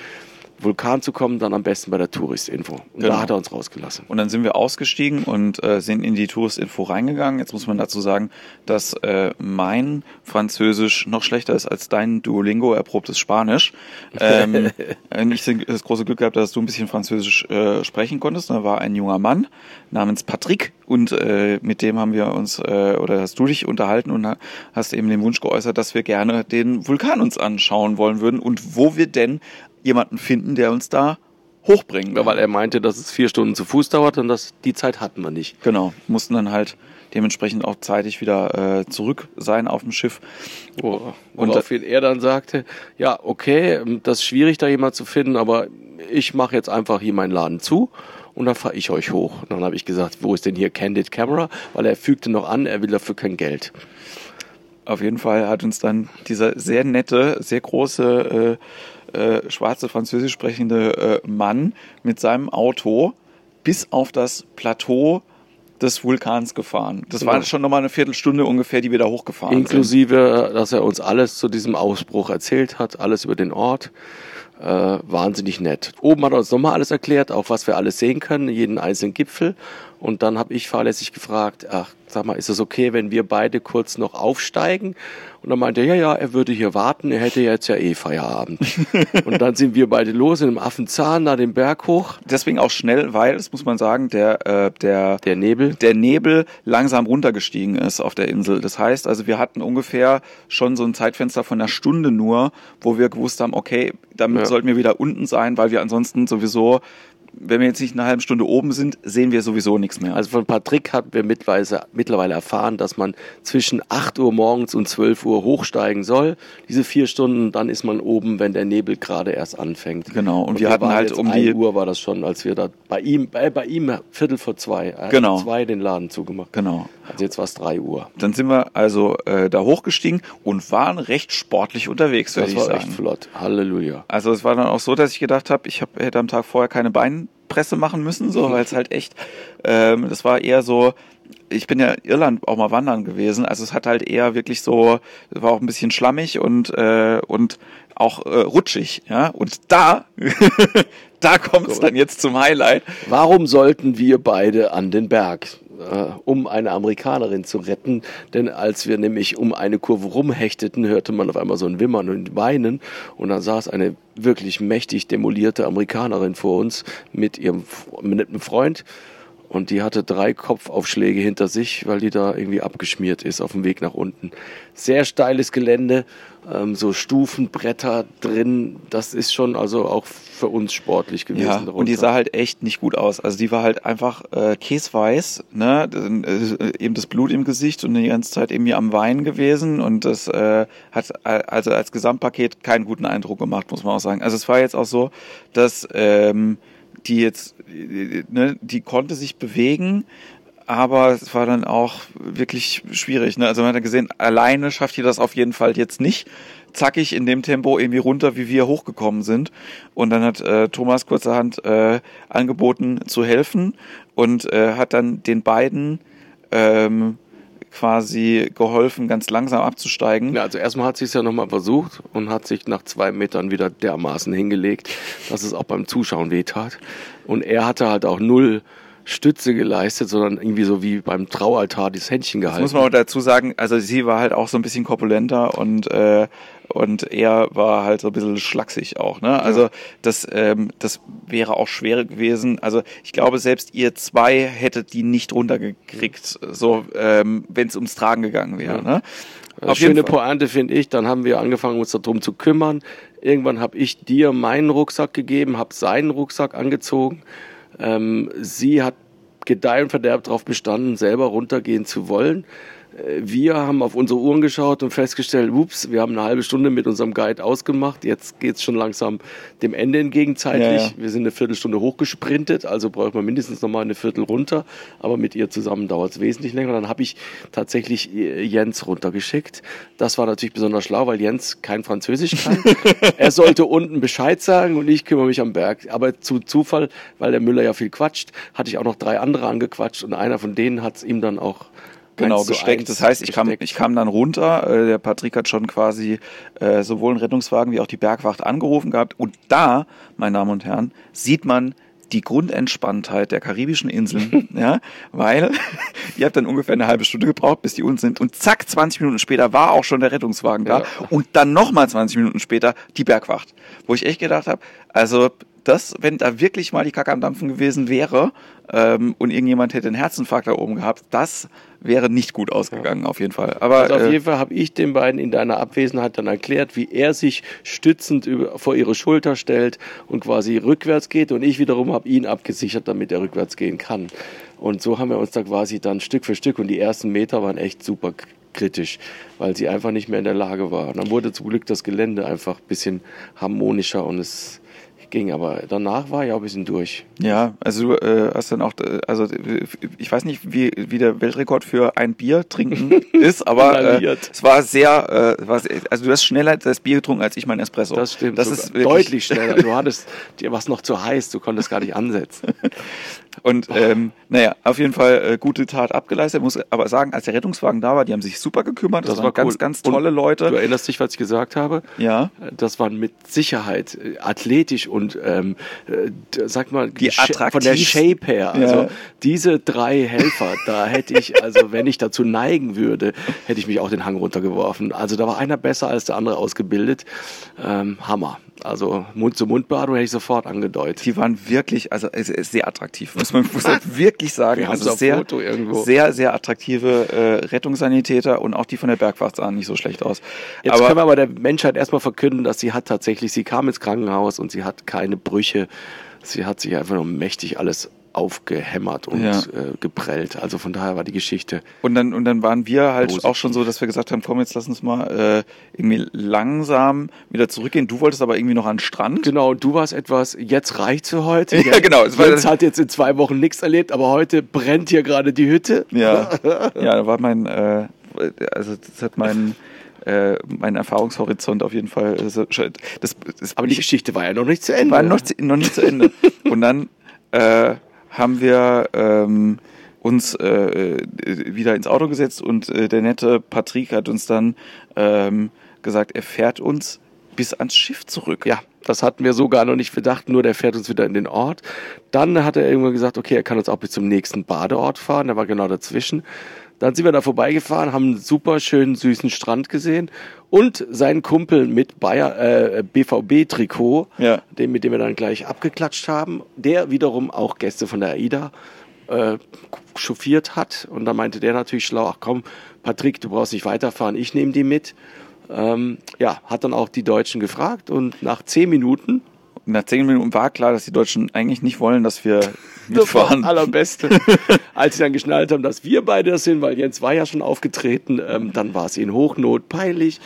Vulkan zu kommen, dann am besten bei der Touristinfo. Und Genau. da hat er uns rausgelassen. Und dann sind wir ausgestiegen und äh, sind in die Touristinfo reingegangen. Jetzt muss man dazu sagen, dass äh, mein Französisch noch schlechter ist als dein Duolingo erprobtes Spanisch. Ähm, äh, ich das große Glück gehabt, dass du ein bisschen Französisch äh, sprechen konntest. Da war ein junger Mann namens Patrick und äh, mit dem haben wir uns äh, oder hast du dich unterhalten und ha- hast eben den Wunsch geäußert, dass wir gerne den Vulkan uns anschauen wollen würden und wo wir denn jemanden finden, der uns da hochbringen Ja, weil er meinte, dass es vier Stunden zu Fuß dauert und das, die Zeit hatten wir nicht. Genau, mussten dann halt dementsprechend auch zeitig wieder äh, zurück sein auf dem Schiff. Oh, Und woraufhin er dann sagte, ja, okay, das ist schwierig, da jemand zu finden, aber ich mache jetzt einfach hier meinen Laden zu und dann fahre ich euch hoch. Und dann habe ich gesagt, wo ist denn hier Candid Camera? Weil er fügte noch an, er will dafür kein Geld. Auf jeden Fall hat uns dann dieser sehr nette, sehr große, äh, äh, schwarze, französisch sprechende äh, Mann mit seinem Auto bis auf das Plateau des Vulkans gefahren. Das war Genau. schon nochmal eine Viertelstunde ungefähr, die wir da hochgefahren sind. Inklusive, dass er uns alles zu diesem Ausbruch erzählt hat, alles über den Ort. Äh, wahnsinnig nett. Oben hat er uns nochmal alles erklärt, auch was wir alles sehen können, jeden einzelnen Gipfel. Und dann habe ich fahrlässig gefragt, ach, sag mal, ist es okay, wenn wir beide kurz noch aufsteigen? Und dann meinte er, ja, ja, er würde hier warten, er hätte jetzt ja eh Feierabend. und dann sind wir beide los in einem Affenzahn da den Berg hoch. Deswegen auch schnell, weil, das muss man sagen, der, äh, der, Der Nebel. der Nebel langsam runtergestiegen ist auf der Insel. Das heißt, also wir hatten ungefähr schon so ein Zeitfenster von einer Stunde nur, wo wir gewusst haben, okay, damit Ja. sollten wir wieder unten sein, weil wir ansonsten sowieso, wenn wir jetzt nicht eine halbe Stunde oben sind, sehen wir sowieso nichts mehr. Also von Patrick hatten wir mittlerweile, mittlerweile erfahren, dass man zwischen 8 Uhr morgens und 12 Uhr hochsteigen soll. Diese vier Stunden, dann ist man oben, wenn der Nebel gerade erst anfängt. Genau, und wir hatten halt um 1 die- Uhr war das schon, als wir da bei ihm, bei, bei ihm Viertel vor zwei, hat Genau. zwei den Laden zugemacht. genau. Also jetzt war es 3 Uhr. Dann sind wir also äh, da hochgestiegen und waren recht sportlich unterwegs, würde Das ich war sagen. echt flott. Halleluja. Also es war dann auch so, dass ich gedacht habe, ich hab, hätte am Tag vorher keine Beinpresse machen müssen, so, weil es halt echt, ähm, das war eher so, ich bin ja in Irland auch mal wandern gewesen, also es hat halt eher wirklich so, es war auch ein bisschen schlammig und äh, und auch äh, rutschig, ja. Und da, da kommt es dann jetzt zum Highlight. Warum sollten wir beide an den Berg? Äh, um eine Amerikanerin zu retten, denn als wir nämlich um eine Kurve rumhechteten, hörte man auf einmal so ein Wimmern und Weinen. Und dann saß eine wirklich mächtig demolierte Amerikanerin vor uns mit ihrem mit einem Freund und die hatte drei Kopfaufschläge hinter sich, weil die da irgendwie abgeschmiert ist auf dem Weg nach unten. Sehr steiles Gelände, ähm, so Stufenbretter drin. Das ist schon also auch für uns sportlich gewesen. Ja, und die darunter. sah halt echt nicht gut aus. Also die war halt einfach äh, käsweiß, ne, äh, eben das Blut im Gesicht und die ganze Zeit irgendwie am Weinen gewesen und das äh, hat äh, also als Gesamtpaket keinen guten Eindruck gemacht, muss man auch sagen. Also es war jetzt auch so, dass ähm, die jetzt, ne, die konnte sich bewegen, aber es war dann auch wirklich schwierig. Ne? Also man hat ja gesehen, alleine schafft die das auf jeden Fall jetzt nicht zackig in dem Tempo irgendwie runter, wie wir hochgekommen sind. Und dann hat äh, Thomas kurzerhand äh, angeboten zu helfen und äh, hat dann den beiden ähm, quasi geholfen, ganz langsam abzusteigen. Ja, also erstmal hat sie es ja nochmal versucht und hat sich nach zwei Metern wieder dermaßen hingelegt, dass es auch beim Zuschauen wehtat. Und er hatte halt auch null Stütze geleistet, sondern irgendwie so wie beim Traualtar das Händchen Das gehalten. muss man auch dazu sagen, also sie war halt auch so ein bisschen korpulenter und äh, und er war halt so ein bisschen schlaksig auch, ne? Also das ähm, das wäre auch schwer gewesen. Also ich glaube selbst ihr zwei hättet die nicht runtergekriegt, so ähm, wenn es ums Tragen gegangen wäre, Ja. ne? Eine schöne Pointe finde ich, dann haben wir angefangen uns darum zu kümmern. Irgendwann habe ich dir meinen Rucksack gegeben, habe seinen Rucksack angezogen. Ähm, sie hat Gedeih und darauf bestanden, selber runtergehen zu wollen. Äh, Wir haben auf unsere Uhren geschaut und festgestellt, ups, wir haben eine halbe Stunde mit unserem Guide ausgemacht. Jetzt geht's schon langsam dem Ende entgegen zeitlich. Ja, ja. Wir sind eine Viertelstunde hochgesprintet, also braucht man mindestens noch mal eine Viertel runter. Aber mit ihr zusammen dauert es wesentlich länger. Dann habe ich tatsächlich äh, Jens runtergeschickt. Das war natürlich besonders schlau, weil Jens kein Französisch kann. er sollte unten Bescheid sagen und ich kümmere mich am Berg. Aber zu Zufall, weil der Müller ja viel quatscht, hatte ich auch noch drei andere angequatscht und einer von denen hat es ihm dann auch Genau, 1 zu gesteckt. 1 Das heißt, ich kam, ich kam dann runter. Äh, der Patrick hat schon quasi äh, sowohl einen Rettungswagen wie auch die Bergwacht angerufen gehabt. Und da, meine Damen und Herren, sieht man die Grundentspanntheit der karibischen Inseln, ja, weil ihr habt dann ungefähr eine halbe Stunde gebraucht, bis die unten sind und zack, 20 Minuten später war auch schon der Rettungswagen da Ja. und dann nochmal 20 Minuten später die Bergwacht, wo ich echt gedacht habe, also das, wenn da wirklich mal die Kacke am Dampfen gewesen wäre ähm, und irgendjemand hätte einen Herzinfarkt da oben gehabt, das wäre nicht gut ausgegangen, auf jeden Fall. Aber Also auf äh, jeden Fall habe ich den beiden in deiner Abwesenheit dann erklärt, wie er sich stützend über, vor ihre Schulter stellt und quasi rückwärts geht und ich wiederum habe ihn abgesichert, damit er rückwärts gehen kann. Und so haben wir uns da quasi dann Stück für Stück und die ersten Meter waren echt super kritisch, weil sie einfach nicht mehr in der Lage war. Und dann wurde zum Glück das Gelände einfach ein bisschen harmonischer und es ging, aber danach war ich auch ein bisschen durch. Ja, also du äh, hast dann auch, äh, also ich weiß nicht, wie, wie der Weltrekord für ein Bier trinken ist, aber äh, es war sehr, äh, war sehr, also du hast schneller das Bier getrunken als ich mein Espresso. Das stimmt. Das ist deutlich schneller. Du hattest, dir war es noch zu heiß, du konntest gar nicht ansetzen. Und ähm, naja, auf jeden Fall äh, gute Tat abgeleistet. Muss aber sagen, als der Rettungswagen da war, die haben sich super gekümmert. Das, Das waren war ganz, cool. ganz Und tolle Du Leute. erinnerst dich, was ich gesagt habe? Ja. Das waren mit Sicherheit äh, athletisch und ähm, äh, sag mal, Die von der Shape her. Also Ja. diese drei Helfer, da hätte ich, also wenn ich dazu neigen würde, hätte ich mich auch den Hang runtergeworfen. Also da war einer besser als der andere ausgebildet. Ähm, Hammer. Also Mund-zu-Mund-Beatmung hätte ich sofort angedeutet. Die waren wirklich, also sehr attraktiv, muss man muss man wirklich sagen. Wir also sehr, sehr, sehr attraktive äh, Rettungssanitäter und auch die von der Bergwacht sahen nicht so schlecht aus. Jetzt aber können wir aber der Menschheit erstmal verkünden, dass sie hat tatsächlich, sie kam ins Krankenhaus und sie hat keine Brüche. Sie hat sich einfach nur mächtig alles aufgehämmert und Ja. äh, geprellt. Also von daher war die Geschichte. Und dann, und dann waren wir halt Positiv. auch schon so, dass wir gesagt haben, komm, jetzt lass uns mal äh, irgendwie langsam wieder zurückgehen. Du wolltest aber irgendwie noch an den Strand. Genau, du warst etwas, jetzt reicht's für heute. Ja, genau, es war- hat jetzt in zwei Wochen nichts erlebt, aber heute brennt hier gerade die Hütte. Ja, ja, da war mein, äh, also das hat mein, äh, mein Erfahrungshorizont auf jeden Fall. äh, so- Das, das, Aber die Geschichte war ja noch nicht zu Ende. war noch, noch nicht zu Ende. Und dann äh, haben wir ähm, uns äh, äh, wieder ins Auto gesetzt und äh, der nette Patrick hat uns dann ähm, gesagt, er fährt uns bis ans Schiff zurück. Ja, das hatten wir so gar noch nicht bedacht, nur der fährt uns wieder in den Ort. Dann hat er irgendwann gesagt, okay, er kann uns auch bis zum nächsten Badeort fahren, der war genau dazwischen. Dann sind wir da vorbeigefahren, haben einen super schönen, süßen Strand gesehen und seinen Kumpel mit Bayer, äh, BVB-Trikot, Ja. den, mit dem wir dann gleich abgeklatscht haben, der wiederum auch Gäste von der AIDA äh, chauffiert hat. Und dann meinte der natürlich schlau, ach komm, Patrick, du brauchst nicht weiterfahren, ich nehme die mit. Ähm, ja, hat dann auch die Deutschen gefragt und nach zehn Minuten, Nach zehn Minuten war klar, dass die Deutschen eigentlich nicht wollen, dass wir das mitfahren. das allerbeste, als sie dann geschnallt haben, dass wir beide das sind, weil Jens war ja schon aufgetreten, ähm, dann war es ihnen Hochnot peinlich.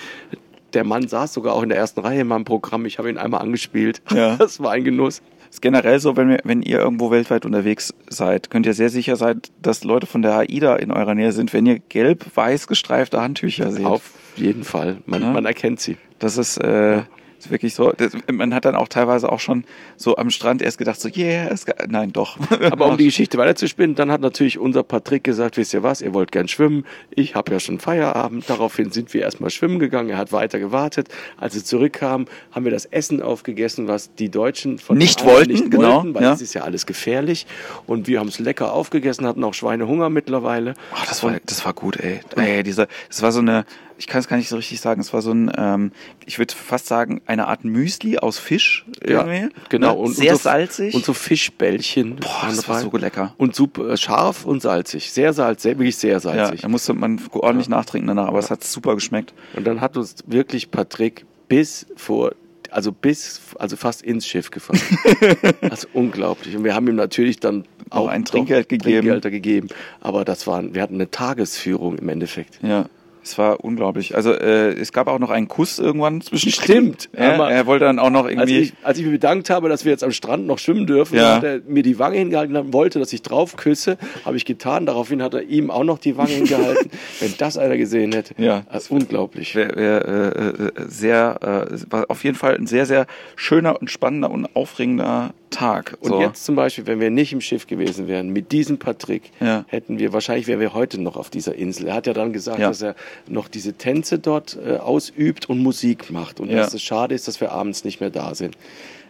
Der Mann saß sogar auch in der ersten Reihe in meinem Programm. Ich habe ihn einmal angespielt. Ja. Das war ein Genuss. ist generell so, wenn, wir, wenn ihr irgendwo weltweit unterwegs seid, könnt ihr sehr sicher sein, dass Leute von der AIDA in eurer Nähe sind, wenn ihr gelb-weiß gestreifte Handtücher seht. Auf jeden Fall. Man, Ja. man erkennt sie. Das ist, äh, ist wirklich so. Das, man hat dann auch teilweise auch schon so am Strand erst gedacht, so, yeah, es, nein, doch. Aber um die Geschichte weiterzuspinnen, dann hat natürlich unser Patrick gesagt, wisst ihr was, ihr wollt gern schwimmen. Ich habe ja schon Feierabend. Daraufhin sind wir erstmal schwimmen gegangen. Er hat weiter gewartet. Als wir zurückkamen, haben wir das Essen aufgegessen, was die Deutschen von Nicht wollten, nicht genau, wollten, weil ja. es ist ja alles gefährlich. Und wir haben es lecker aufgegessen, hatten auch Schweinehunger mittlerweile. Ach, das war, das war gut, ey. ey dieser, das war so eine, ich kann es gar nicht so richtig sagen, es war so ein, ähm, ich würde fast sagen, eine Art Müsli aus Fisch irgendwie. genau. Ne? Und, Sehr und so, salzig. Und so Fischbällchen. Boah, das war so lecker. Und super, äh, scharf und salzig. Sehr salzig, sehr, wirklich sehr Ja, salzig. da musste man ordentlich nachtrinken danach, aber es hat super geschmeckt. Und dann hat uns wirklich Patrick bis vor, also bis, also fast ins Schiff gefahren. das ist unglaublich. Und wir haben ihm natürlich dann Auch auch ein Trinkgeld gegeben. Trinkgelder gegeben. Aber das waren, wir hatten eine Tagesführung im Endeffekt. Ja, es war unglaublich. Also äh, es gab auch noch einen Kuss irgendwann zwischen. Stimmt. Ja, Aber- er wollte dann auch noch Als irgendwie. ich, als ich mich bedankt habe, dass wir jetzt am Strand noch schwimmen dürfen, Ja. hat er mir die Wange hingehalten und wollte, dass ich drauf küsse. Habe ich getan. Daraufhin hat er ihm auch noch die Wange hingehalten. Wenn das einer gesehen hätte. Ja. Also unglaublich. wär, wär, äh, äh, sehr, äh, war auf jeden Fall ein sehr, sehr schöner und spannender und aufregender Tag. Und so. jetzt zum Beispiel, wenn wir nicht im Schiff gewesen wären, mit diesem Patrick, Ja. hätten wir, wahrscheinlich wären wir heute noch auf dieser Insel. Er hat ja dann gesagt, Ja. dass er noch diese Tänze dort äh, ausübt und Musik macht. Und Ja. dass es schade ist, dass wir abends nicht mehr da sind.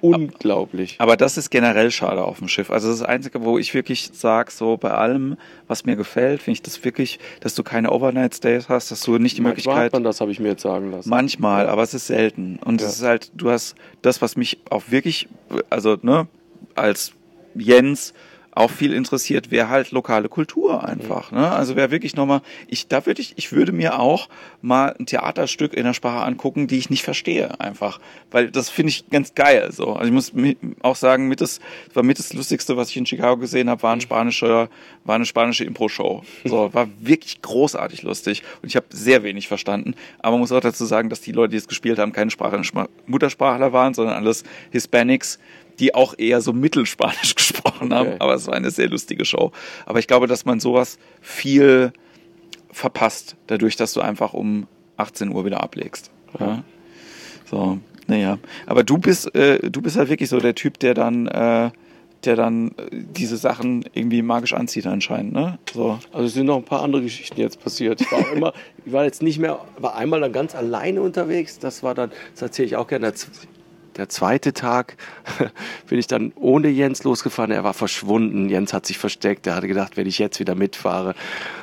Unglaublich. Aber das ist generell schade auf dem Schiff. Also das ist das Einzige, wo ich wirklich sage, so bei allem, was mir gefällt, finde ich das wirklich, dass du keine Overnight-Stays hast, dass du nicht die Manchmal Möglichkeit... hat man das, habe ich mir jetzt sagen lassen. Manchmal, aber es ist selten. Und Ja. es ist halt, du hast das, was mich auch wirklich, also ne, als Jens auch viel interessiert, wäre halt lokale Kultur einfach. Ne? Also wäre wirklich nochmal, ich da würde ich, ich würde mir auch mal ein Theaterstück in der Sprache angucken, die ich nicht verstehe, einfach. Weil das finde ich ganz geil. So. Also ich muss auch sagen, mit das, das war mit das Lustigste, was ich in Chicago gesehen habe, war ein spanischer, war eine spanische Impro-Show. So, war wirklich großartig lustig. Und ich habe sehr wenig verstanden. Aber man muss auch dazu sagen, dass die Leute, die es gespielt haben, keine Sprache, Muttersprachler waren, sondern alles Hispanics, die auch eher so Mittelspanisch gesprochen haben. Okay. Aber es war eine sehr lustige Show. Aber ich glaube, dass man sowas viel verpasst, dadurch, dass du einfach um 18 Uhr wieder ablegst. Ja. So, naja. Aber du bist, äh, du bist halt wirklich so der Typ, der dann, äh, der dann äh, diese Sachen irgendwie magisch anzieht anscheinend, ne? So. Also es sind noch ein paar andere Geschichten jetzt passiert. Ich war auch immer, ich war jetzt nicht mehr, war einmal dann ganz alleine unterwegs. Das war dann, das erzähle ich auch gerne. Der, zweite Tag bin ich dann ohne Jens losgefahren. Er war verschwunden. Jens hat sich versteckt. Er hatte gedacht, wenn ich jetzt wieder mitfahre.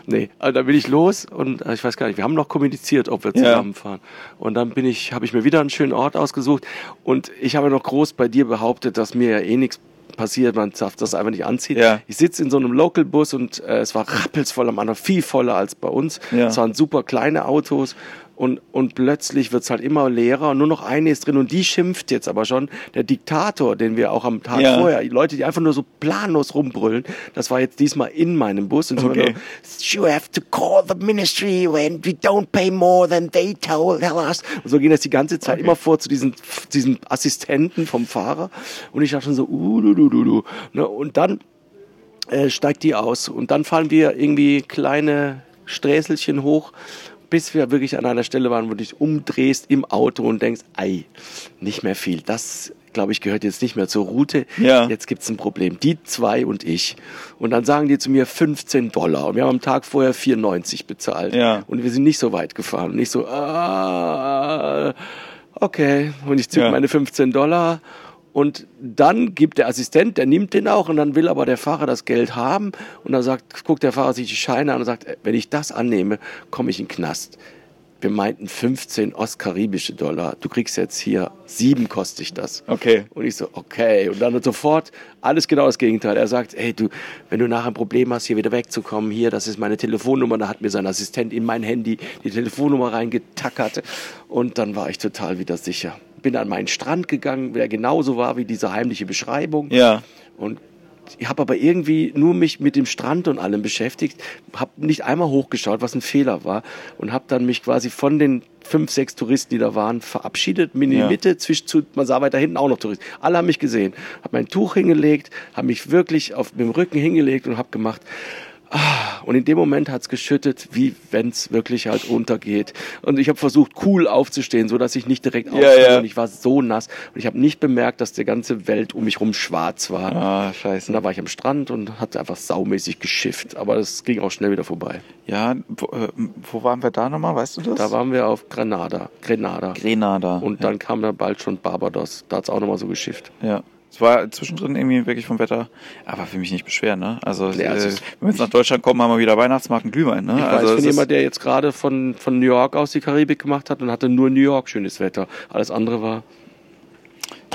Nee, also dann bin ich los und äh, ich weiß gar nicht, wir haben noch kommuniziert, ob wir Ja. zusammenfahren. Und dann bin ich, habe ich mir wieder einen schönen Ort ausgesucht und ich habe noch groß bei dir behauptet, dass mir ja eh nichts passiert, man darf das einfach nicht anziehen. Ja. Ich sitze in so einem Local-Bus und äh, es war rappelsvoll am Anfang, viel voller als bei uns. Ja. Es waren super kleine Autos und, und plötzlich wird's halt immer leerer und nur noch eine ist drin und die schimpft jetzt aber schon. Der Diktator, den wir auch am Tag Ja. vorher, die Leute, die einfach nur so planlos rumbrüllen, das war jetzt diesmal in meinem Bus und so Okay. nur, You have to call the ministry when we don't pay more than they tell, tell us. Und so ging das die ganze Zeit immer vor zu diesen, diesen Assistenten vom Fahrer und ich dachte schon so, uh, du, du, du, du. Ne? Und dann äh, steigt die aus und dann fahren wir irgendwie kleine Sträßelchen hoch, bis wir wirklich an einer Stelle waren, wo du dich umdrehst im Auto und denkst, ei, nicht mehr viel. Das, glaube ich, gehört jetzt nicht mehr zur Route. Ja. Jetzt gibt's ein Problem. Die zwei und ich. Und dann sagen die zu mir 15 Dollar. Und wir haben am Tag vorher 4,90 bezahlt. Ja. Und wir sind nicht so weit gefahren. Und nicht so, ah, okay. Und ich zück Ja. meine 15 Dollar. Und dann gibt der Assistent, der nimmt den auch und dann will aber der Fahrer das Geld haben und dann sagt, guckt der Fahrer sich die Scheine an und sagt, äh, wenn ich das annehme, komme ich in den Knast. Wir meinten 15 ostkaribische Dollar. Du kriegst jetzt hier sieben kostet ich das. Okay. Und ich so, okay. Und dann sofort alles genau das Gegenteil. Er sagt, hey du, wenn du nachher ein Problem hast, hier wieder wegzukommen, hier, das ist meine Telefonnummer. Da hat mir sein Assistent in mein Handy die Telefonnummer reingetackert. Und dann war ich total wieder sicher. Bin an meinen Strand gegangen, der genauso war wie diese heimliche Beschreibung. Ja. Und ich habe aber irgendwie nur mich mit dem Strand und allem beschäftigt, habe nicht einmal hochgeschaut, was ein Fehler war und habe dann mich quasi von den fünf, sechs Touristen, die da waren, verabschiedet, bin in die Ja. Mitte, zwischen, zu, man sah weiter hinten auch noch Touristen. Alle haben mich gesehen, habe mein Tuch hingelegt, habe mich wirklich auf mit dem Rücken hingelegt und habe gemacht. Und in dem Moment hat's geschüttet, wie wenn's wirklich halt untergeht. Und ich habe versucht, cool aufzustehen, so dass ich nicht direkt Ja, aufstehe. ja. Und ich war so nass. Und ich habe nicht bemerkt, dass die ganze Welt um mich rum schwarz war. Ah, Und scheiße. da war ich am Strand und hatte einfach saumäßig geschifft. Aber das ging auch schnell wieder vorbei. Ja, wo, äh, wo waren wir da nochmal, weißt du das? Da waren wir auf Granada. Grenada. Grenada. Und dann kam dann bald schon Barbados. Da hat's auch nochmal so geschifft. Ja. Es war zwischendrin irgendwie wirklich vom Wetter, aber für mich nicht beschweren, ne? Also, Nee, also äh, wenn wir jetzt nach Deutschland kommen, haben wir wieder Weihnachtsmarkt und Glühwein, ne? Ich also weiß es von jemand, der jetzt gerade von, von New York aus die Karibik gemacht hat und hatte nur New York schönes Wetter. Alles andere war.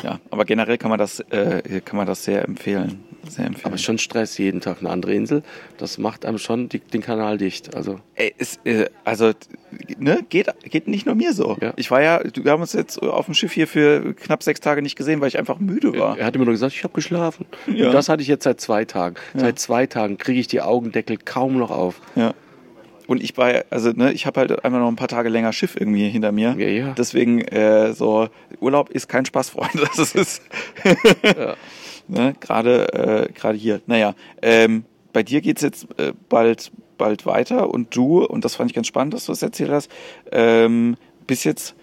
Ja, aber generell kann man das, äh, kann man das sehr empfehlen. Sehr empfehlen. Aber schon Stress, jeden Tag eine andere Insel. Das macht einem schon die, den Kanal dicht. Also Ey, es, äh, also, ne, geht, geht nicht nur mir so. Ja. Ich war ja, wir haben uns jetzt auf dem Schiff hier für knapp sechs Tage nicht gesehen, weil ich einfach müde war. er hat immer nur gesagt, ich habe geschlafen. Ja. Und das hatte ich jetzt seit zwei Tagen. Seit zwei Tagen kriege ich die Augendeckel kaum noch auf. Ja. Und ich war, also ne, ich habe halt einmal noch ein paar Tage länger Schiff irgendwie hinter mir. Ja, ja. Deswegen äh, so Urlaub ist kein Spaß, Freunde. Das ist Ja. ne, gerade äh, gerade hier. Naja, ähm, bei dir geht's jetzt äh, bald bald weiter und du und das fand ich ganz spannend, dass du das erzählt hast. Ähm, bis jetzt,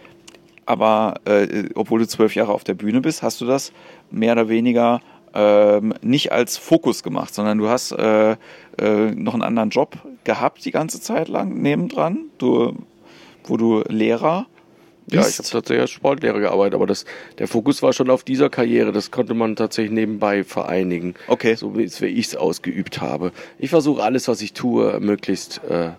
aber äh, obwohl du zwölf Jahre auf der Bühne bist, hast du das mehr oder weniger ähm, nicht als Fokus gemacht, sondern du hast äh, äh, noch einen anderen Job gehabt die ganze Zeit lang nebendran, du, wo du Lehrer Ja, ich bist. habe tatsächlich als Sportlehrer gearbeitet, aber das, der Fokus war schon auf dieser Karriere. Das konnte man tatsächlich nebenbei vereinigen. Okay. So wie ich es ausgeübt habe. Ich versuche alles, was ich tue, möglichst äh,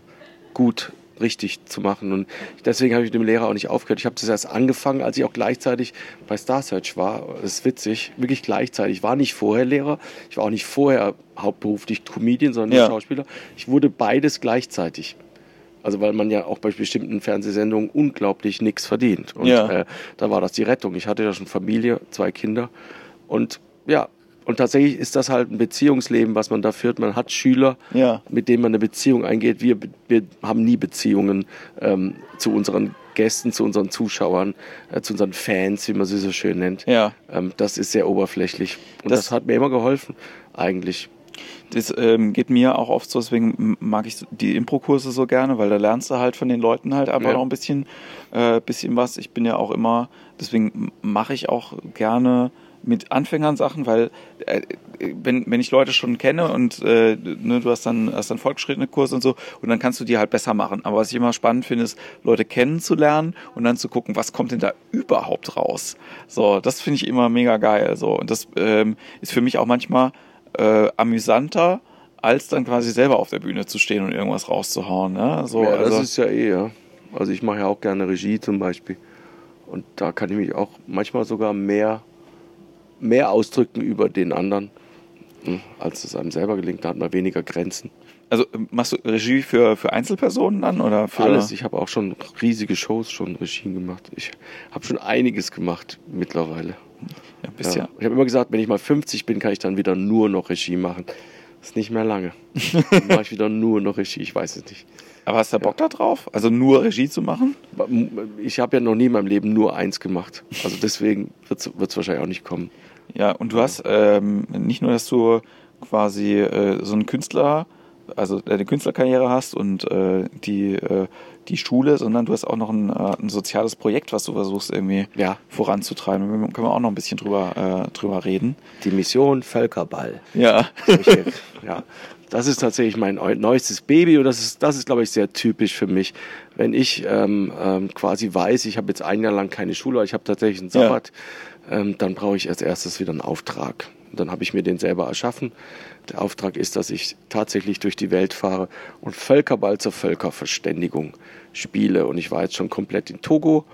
gut richtig zu machen. Und deswegen habe ich mit dem Lehrer auch nicht aufgehört. Ich habe das erst angefangen, als ich auch gleichzeitig bei Star Search war. Das ist witzig, wirklich gleichzeitig. Ich war nicht vorher Lehrer, ich war auch nicht vorher hauptberuflich Comedian, sondern Ja. Schauspieler. Ich wurde beides gleichzeitig. Also weil man ja auch bei bestimmten Fernsehsendungen unglaublich nichts verdient. Und Ja. äh, da war das die Rettung. Ich hatte ja schon Familie, zwei Kinder. Und ja, und tatsächlich ist das halt ein Beziehungsleben, was man da führt. Man hat Schüler, Ja. mit denen man eine Beziehung eingeht. Wir, wir haben nie Beziehungen ähm, zu unseren Gästen, zu unseren Zuschauern, äh, zu unseren Fans, wie man sie so schön nennt. Ja. Ähm, das ist sehr oberflächlich. Und Das- das, hat mir immer geholfen, eigentlich. Das ähm, geht mir auch oft so, deswegen mag ich die Impro-Kurse so gerne, weil da lernst du halt von den Leuten halt einfach Ja. noch ein bisschen, äh, bisschen was. Ich bin ja auch immer, deswegen mache ich auch gerne mit Anfängern Sachen, weil äh, wenn, wenn ich Leute schon kenne und äh, ne, du hast dann, hast dann fortgeschrittene Kurse und so und dann kannst du die halt besser machen. Aber was ich immer spannend finde, ist, Leute kennenzulernen und dann zu gucken, was kommt denn da überhaupt raus. So, das finde ich immer mega geil. So. Und das ähm, ist für mich auch manchmal äh, amüsanter, als dann quasi selber auf der Bühne zu stehen und irgendwas rauszuhauen. Ne? So, ja, also, das ist ja eh, ja. Also ich mache ja auch gerne Regie zum Beispiel. Und da kann ich mich auch manchmal sogar mehr, mehr ausdrücken über den anderen, hm, als es einem selber gelingt. Da hat man weniger Grenzen. also machst du Regie für, für Einzelpersonen dann oder für Alles. Ich habe auch schon riesige Shows schon Regien gemacht. Ich habe schon einiges gemacht mittlerweile. Ja, bist ja. Ja. Ich habe immer gesagt, wenn ich mal 50 bin, kann ich dann wieder nur noch Regie machen. Das ist nicht mehr lange. Dann mache ich wieder nur noch Regie. Ich weiß es nicht. Aber hast du Bock da drauf? Also nur Regie zu machen? Ich habe ja noch nie in meinem Leben nur eins gemacht. Also deswegen wird es wahrscheinlich auch nicht kommen. Ja, und du hast ähm, nicht nur, dass du quasi äh, so einen Künstler, also deine Künstlerkarriere hast und äh, die, äh, die Schule, sondern du hast auch noch ein, äh, ein soziales Projekt, was du versuchst irgendwie Ja. voranzutreiben. Da können wir auch noch ein bisschen drüber, äh, drüber reden. Die Mission Völkerball. Ja. ja, das ist tatsächlich mein neu- neuestes Baby und das ist, das ist, glaube ich, sehr typisch für mich. Wenn ich ähm, ähm, quasi weiß, ich habe jetzt ein Jahr lang keine Schule, ich habe tatsächlich einen Sabbat, ähm, dann brauche ich als erstes wieder einen Auftrag. Und dann habe ich mir den selber erschaffen. Der Auftrag ist, dass ich tatsächlich durch die Welt fahre und Völkerball zur Völkerverständigung spiele. Und ich war jetzt schon komplett in Togo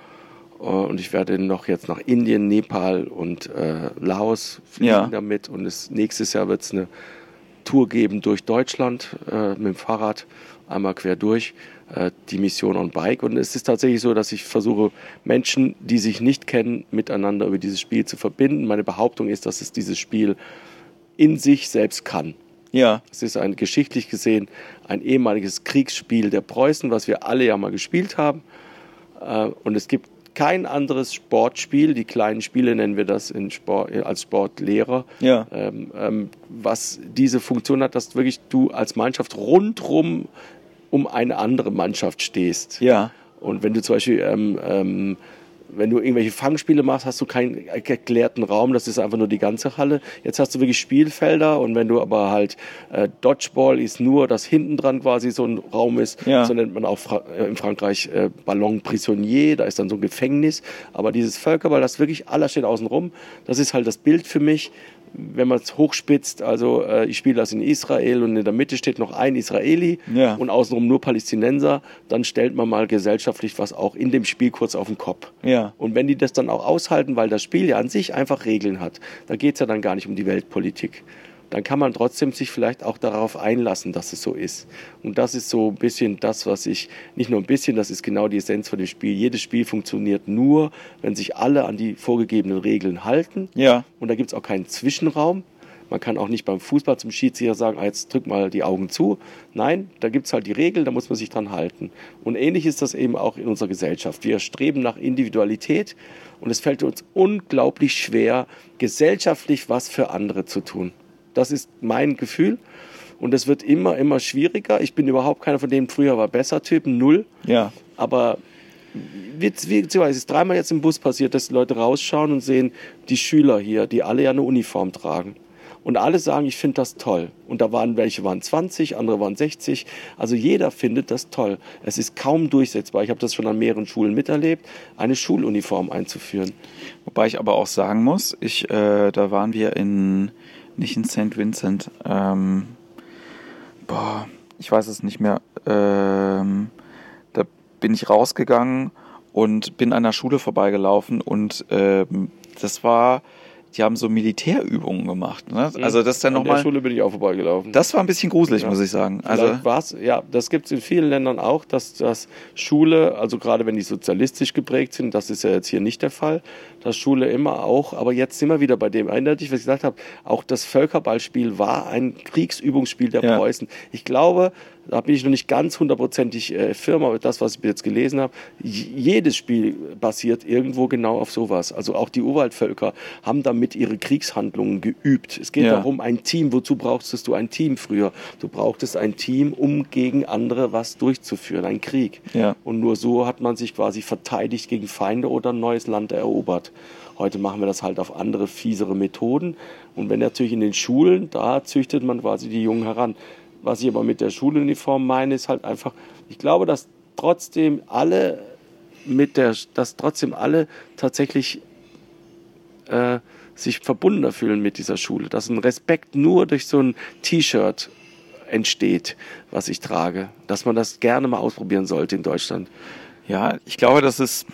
äh, und ich werde noch jetzt nach Indien, Nepal und äh, Laos fliegen Ja. damit. Und es, nächstes Jahr wird es eine Tour geben durch Deutschland äh, mit dem Fahrrad, einmal quer durch, äh, die Mission on Bike. Und es ist tatsächlich so, dass ich versuche, Menschen, die sich nicht kennen, miteinander über dieses Spiel zu verbinden. Meine Behauptung ist, dass es dieses Spiel in sich selbst kann. Ja. Es ist ein geschichtlich gesehen ein ehemaliges Kriegsspiel der Preußen, was wir alle ja mal gespielt haben. Äh, Und es gibt kein anderes Sportspiel, die kleinen Spiele nennen wir das in Sport, als Sportlehrer, Ja. ähm, ähm, was diese Funktion hat, dass wirklich du als Mannschaft rundrum um eine andere Mannschaft stehst. Ja. Und wenn du zum Beispiel, ähm, ähm, wenn du irgendwelche Fangspiele machst, hast du keinen erklärten Raum, das ist einfach nur die ganze Halle. Jetzt hast du wirklich Spielfelder und wenn du aber halt äh, Dodgeball ist nur, dass hinten dran quasi so ein Raum ist, Ja. so nennt man auch Fra äh, in Frankreich äh, Ballon Prisonnier, da ist dann so ein Gefängnis. Aber dieses Völkerball, das wirklich aller steht außen rum, das ist halt das Bild für mich wenn man es hochspitzt, also äh, ich spiele das in Israel und in der Mitte steht noch ein Israeli Ja. und außenrum nur Palästinenser, dann stellt man mal gesellschaftlich was auch in dem Spiel kurz auf den Kopf. Ja. Und wenn die das dann auch aushalten, weil das Spiel ja an sich einfach Regeln hat, da geht es ja dann gar nicht um die Weltpolitik, dann kann man trotzdem sich vielleicht auch darauf einlassen, dass es so ist. Und das ist so ein bisschen das, was ich, nicht nur ein bisschen, das ist genau die Essenz von dem Spiel. Jedes Spiel funktioniert nur, wenn sich alle an die vorgegebenen Regeln halten. Ja. Und da gibt es auch keinen Zwischenraum. Man kann auch nicht beim Fußball zum Schiedsrichter sagen, ah, jetzt drück mal die Augen zu. Nein, da gibt es halt die Regel, da muss man sich dran halten. Und ähnlich ist das eben auch in unserer Gesellschaft. Wir streben nach Individualität und es fällt uns unglaublich schwer, gesellschaftlich was für andere zu tun. Das ist mein Gefühl. Und es wird immer, immer schwieriger. Ich bin überhaupt keiner von denen, früher war besser Typen, null. Ja. Aber wie, wie, es ist dreimal jetzt im Bus passiert, dass die Leute rausschauen und sehen, die Schüler hier, die alle ja eine Uniform tragen. Und alle sagen, ich finde das toll. Und da waren welche waren 20, andere waren 60. Also jeder findet das toll. Es ist kaum durchsetzbar. Ich habe das schon an mehreren Schulen miterlebt, eine Schuluniform einzuführen. Wobei ich aber auch sagen muss, ich, äh, da waren wir in, nicht in St. Vincent, ähm, boah, ich weiß es nicht mehr, ähm, da bin ich rausgegangen und bin an der Schule vorbeigelaufen und ähm, das war, die haben so Militärübungen gemacht. Ne? Also das ist dann An der nochmal, Schule bin ich auch vorbeigelaufen. das war ein bisschen gruselig, Ja. muss ich sagen. Also war's, ja, das gibt es in vielen Ländern auch, dass das Schule, also gerade wenn die sozialistisch geprägt sind, das ist ja jetzt hier nicht der Fall, dass Schule immer auch, aber jetzt sind wir wieder bei dem, erinnert dich, was ich gesagt habe, auch das Völkerballspiel war ein Kriegsübungsspiel der Ja. Preußen. Ich glaube, da bin ich noch nicht ganz hundertprozentig äh, firm, aber das, was ich jetzt gelesen habe, jedes Spiel basiert irgendwo genau auf sowas. Also auch die Urwaldvölker haben damit ihre Kriegshandlungen geübt. Es geht ja. darum, ein Team. Wozu brauchtest du ein Team früher? Du brauchtest ein Team, um gegen andere was durchzuführen, ein Krieg. Ja. Und nur so hat man sich quasi verteidigt gegen Feinde oder ein neues Land erobert. Heute machen wir das halt auf andere, fiesere Methoden. Und wenn natürlich in den Schulen, da züchtet man quasi die Jungen heran. Was ich aber mit der Schuluniform meine, ist halt einfach, ich glaube, dass trotzdem alle mit der, dass trotzdem alle tatsächlich äh, sich verbundener fühlen mit dieser Schule. Dass ein Respekt nur durch so ein T-Shirt entsteht, was ich trage. Dass man das gerne mal ausprobieren sollte in Deutschland. Ja, ich glaube, das ist.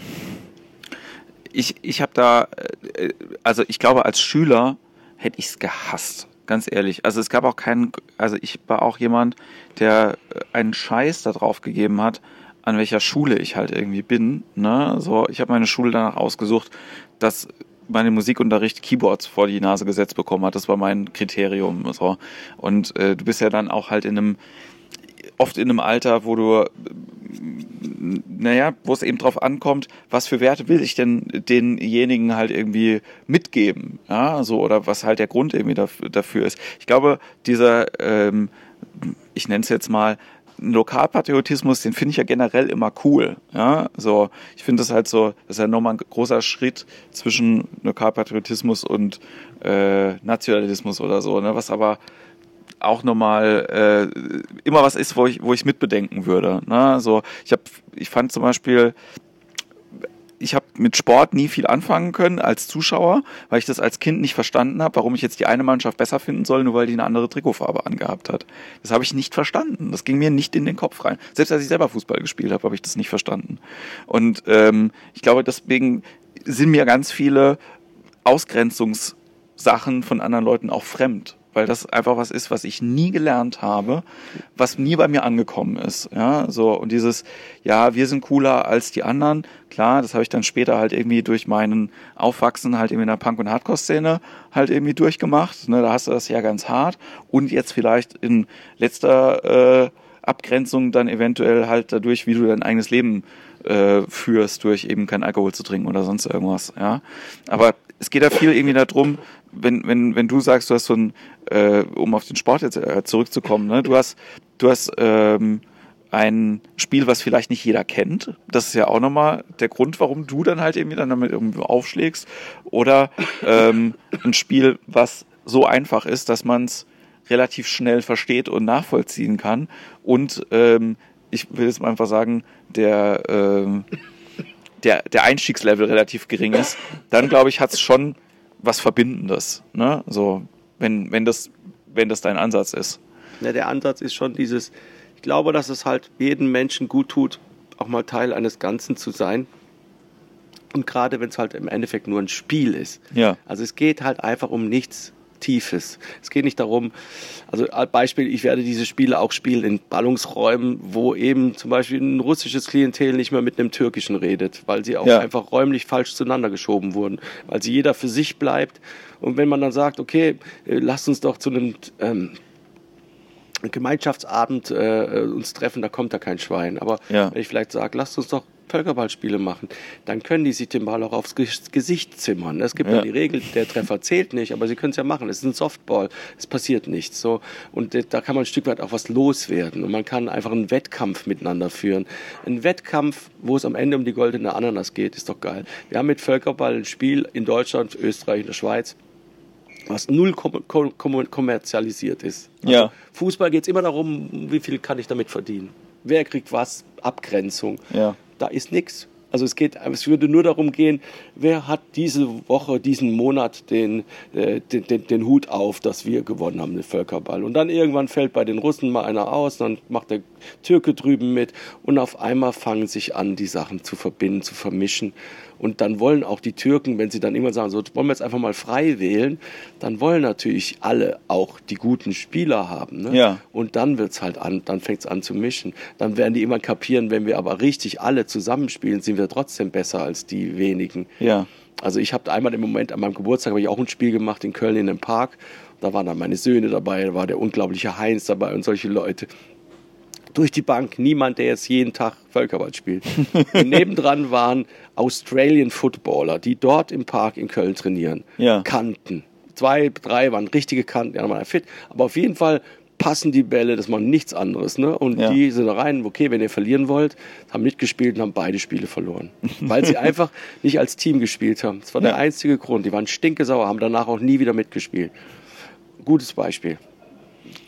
Ich, ich habe da, äh, also ich glaube, als Schüler hätte ich es gehasst ganz ehrlich. Also es gab auch keinen, also ich war auch jemand, der äh, einen Scheiß darauf gegeben hat, an welcher Schule ich halt irgendwie bin. Ne? So, ich habe meine Schule danach ausgesucht, dass meine Musikunterricht Keyboards vor die Nase gesetzt bekommen hat. Das war mein Kriterium. So. Und äh, du bist ja dann auch halt in einem, oft in einem Alter, wo du naja, wo es eben drauf ankommt, was für Werte will ich denn denjenigen halt irgendwie mitgeben, ja, so, oder was halt der Grund irgendwie dafür ist. Ich glaube, dieser, ähm, ich nenne es jetzt mal, Lokalpatriotismus, den finde ich ja generell immer cool. Ja, so ich finde das halt so, das ist ja nochmal ein großer Schritt zwischen Lokalpatriotismus und äh, Nationalismus oder so, ne? Was aber auch nochmal äh, immer was ist, wo ich, wo ich mitbedenken würde. Ne? So, ich habe, ich fand zum Beispiel, ich habe mit Sport nie viel anfangen können als Zuschauer, weil ich das als Kind nicht verstanden habe, warum ich jetzt die eine Mannschaft besser finden soll, nur weil die eine andere Trikotfarbe angehabt hat. Das habe ich nicht verstanden. Das ging mir nicht in den Kopf rein. Selbst als ich selber Fußball gespielt habe, habe ich das nicht verstanden. Und ähm, ich glaube, deswegen sind mir ganz viele Ausgrenzungssachen von anderen Leuten auch fremd weil das einfach was ist, was ich nie gelernt habe, was nie bei mir angekommen ist. Ja, so und dieses, ja, wir sind cooler als die anderen. Klar, das habe ich dann später halt irgendwie durch meinen Aufwachsen halt irgendwie in der Punk- und Hardcore-Szene halt irgendwie durchgemacht. Ne, da hast du das ja ganz hart und jetzt vielleicht in letzter äh, Abgrenzung dann eventuell halt dadurch, wie du dein eigenes Leben äh, führst, durch eben kein Alkohol zu trinken oder sonst irgendwas. Ja, aber es geht ja viel irgendwie darum, wenn, wenn, wenn du sagst, du hast so ein, äh, um auf den Sport jetzt äh, zurückzukommen, ne, du hast, du hast ähm, ein Spiel, was vielleicht nicht jeder kennt. Das ist ja auch nochmal der Grund, warum du dann halt irgendwie dann damit irgendwie aufschlägst. Oder ähm, ein Spiel, was so einfach ist, dass man es relativ schnell versteht und nachvollziehen kann. Und ähm, ich will jetzt mal einfach sagen, der ähm, der, der Einstiegslevel relativ gering ist, dann glaube ich, hat es schon was Verbindendes. Ne? So, wenn, wenn, das, wenn das dein Ansatz ist. Ja, der Ansatz ist schon dieses, ich glaube, dass es halt jedem Menschen gut tut, auch mal Teil eines Ganzen zu sein. Und gerade wenn es halt im Endeffekt nur ein Spiel ist. Ja. Also es geht halt einfach um nichts Tiefes. Es geht nicht darum, also als Beispiel, ich werde diese Spiele auch spielen in Ballungsräumen, wo eben zum Beispiel ein russisches Klientel nicht mehr mit einem türkischen redet, weil sie auch ja. einfach räumlich falsch zueinander geschoben wurden, weil sie jeder für sich bleibt. Und wenn man dann sagt, okay, äh, lasst uns doch zu einem ähm, Gemeinschaftsabend äh, uns treffen, da kommt da kein Schwein. Aber ja. wenn ich vielleicht sage, lasst uns doch Völkerballspiele machen, dann können die sich den Ball auch aufs Gesicht zimmern. Es gibt ja, ja die Regel, der Treffer zählt nicht, aber sie können es ja machen. Es ist ein Softball, es passiert nichts. So. Und da kann man ein Stück weit auch was loswerden. Und man kann einfach einen Wettkampf miteinander führen. Ein Wettkampf, wo es am Ende um die goldene Ananas geht, ist doch geil. Wir haben mit Völkerball ein Spiel in Deutschland, Österreich und der Schweiz was null kom kom kommerzialisiert ist. Also ja. Fußball geht es immer darum, wie viel kann ich damit verdienen. Wer kriegt was? Abgrenzung. Ja da ist nichts. Also es geht, es würde nur darum gehen, wer hat diese Woche, diesen Monat den, äh, den, den, den, Hut auf, dass wir gewonnen haben, den Völkerball. Und dann irgendwann fällt bei den Russen mal einer aus, dann macht der Türke drüben mit und auf einmal fangen sich an, die Sachen zu verbinden, zu vermischen. Und dann wollen auch die Türken, wenn sie dann immer sagen, so wollen wir jetzt einfach mal frei wählen, dann wollen natürlich alle auch die guten Spieler haben. Ne? Ja. Und dann wird's halt an, dann fängt's an zu mischen. Dann werden die immer kapieren, wenn wir aber richtig alle zusammenspielen, sind wir trotzdem besser als die wenigen. Ja. Also ich habe einmal im Moment an meinem Geburtstag habe ich auch ein Spiel gemacht in Köln in einem Park. Da waren dann meine Söhne dabei, da war der unglaubliche Heinz dabei und solche Leute durch die Bank niemand, der jetzt jeden Tag Völkerball spielt. Und nebendran waren Australian Footballer, die dort im Park in Köln trainieren. Ja. Kanten. Zwei, drei waren richtige Kanten, die anderen waren fit. Aber auf jeden Fall passen die Bälle, das machen nichts anderes. Ne? Und Ja. die sind rein, okay, wenn ihr verlieren wollt, haben mitgespielt und haben beide Spiele verloren. Weil sie einfach nicht als Team gespielt haben. Das war der Ja. einzige Grund. Die waren stinkesauer, haben danach auch nie wieder mitgespielt. Gutes Beispiel.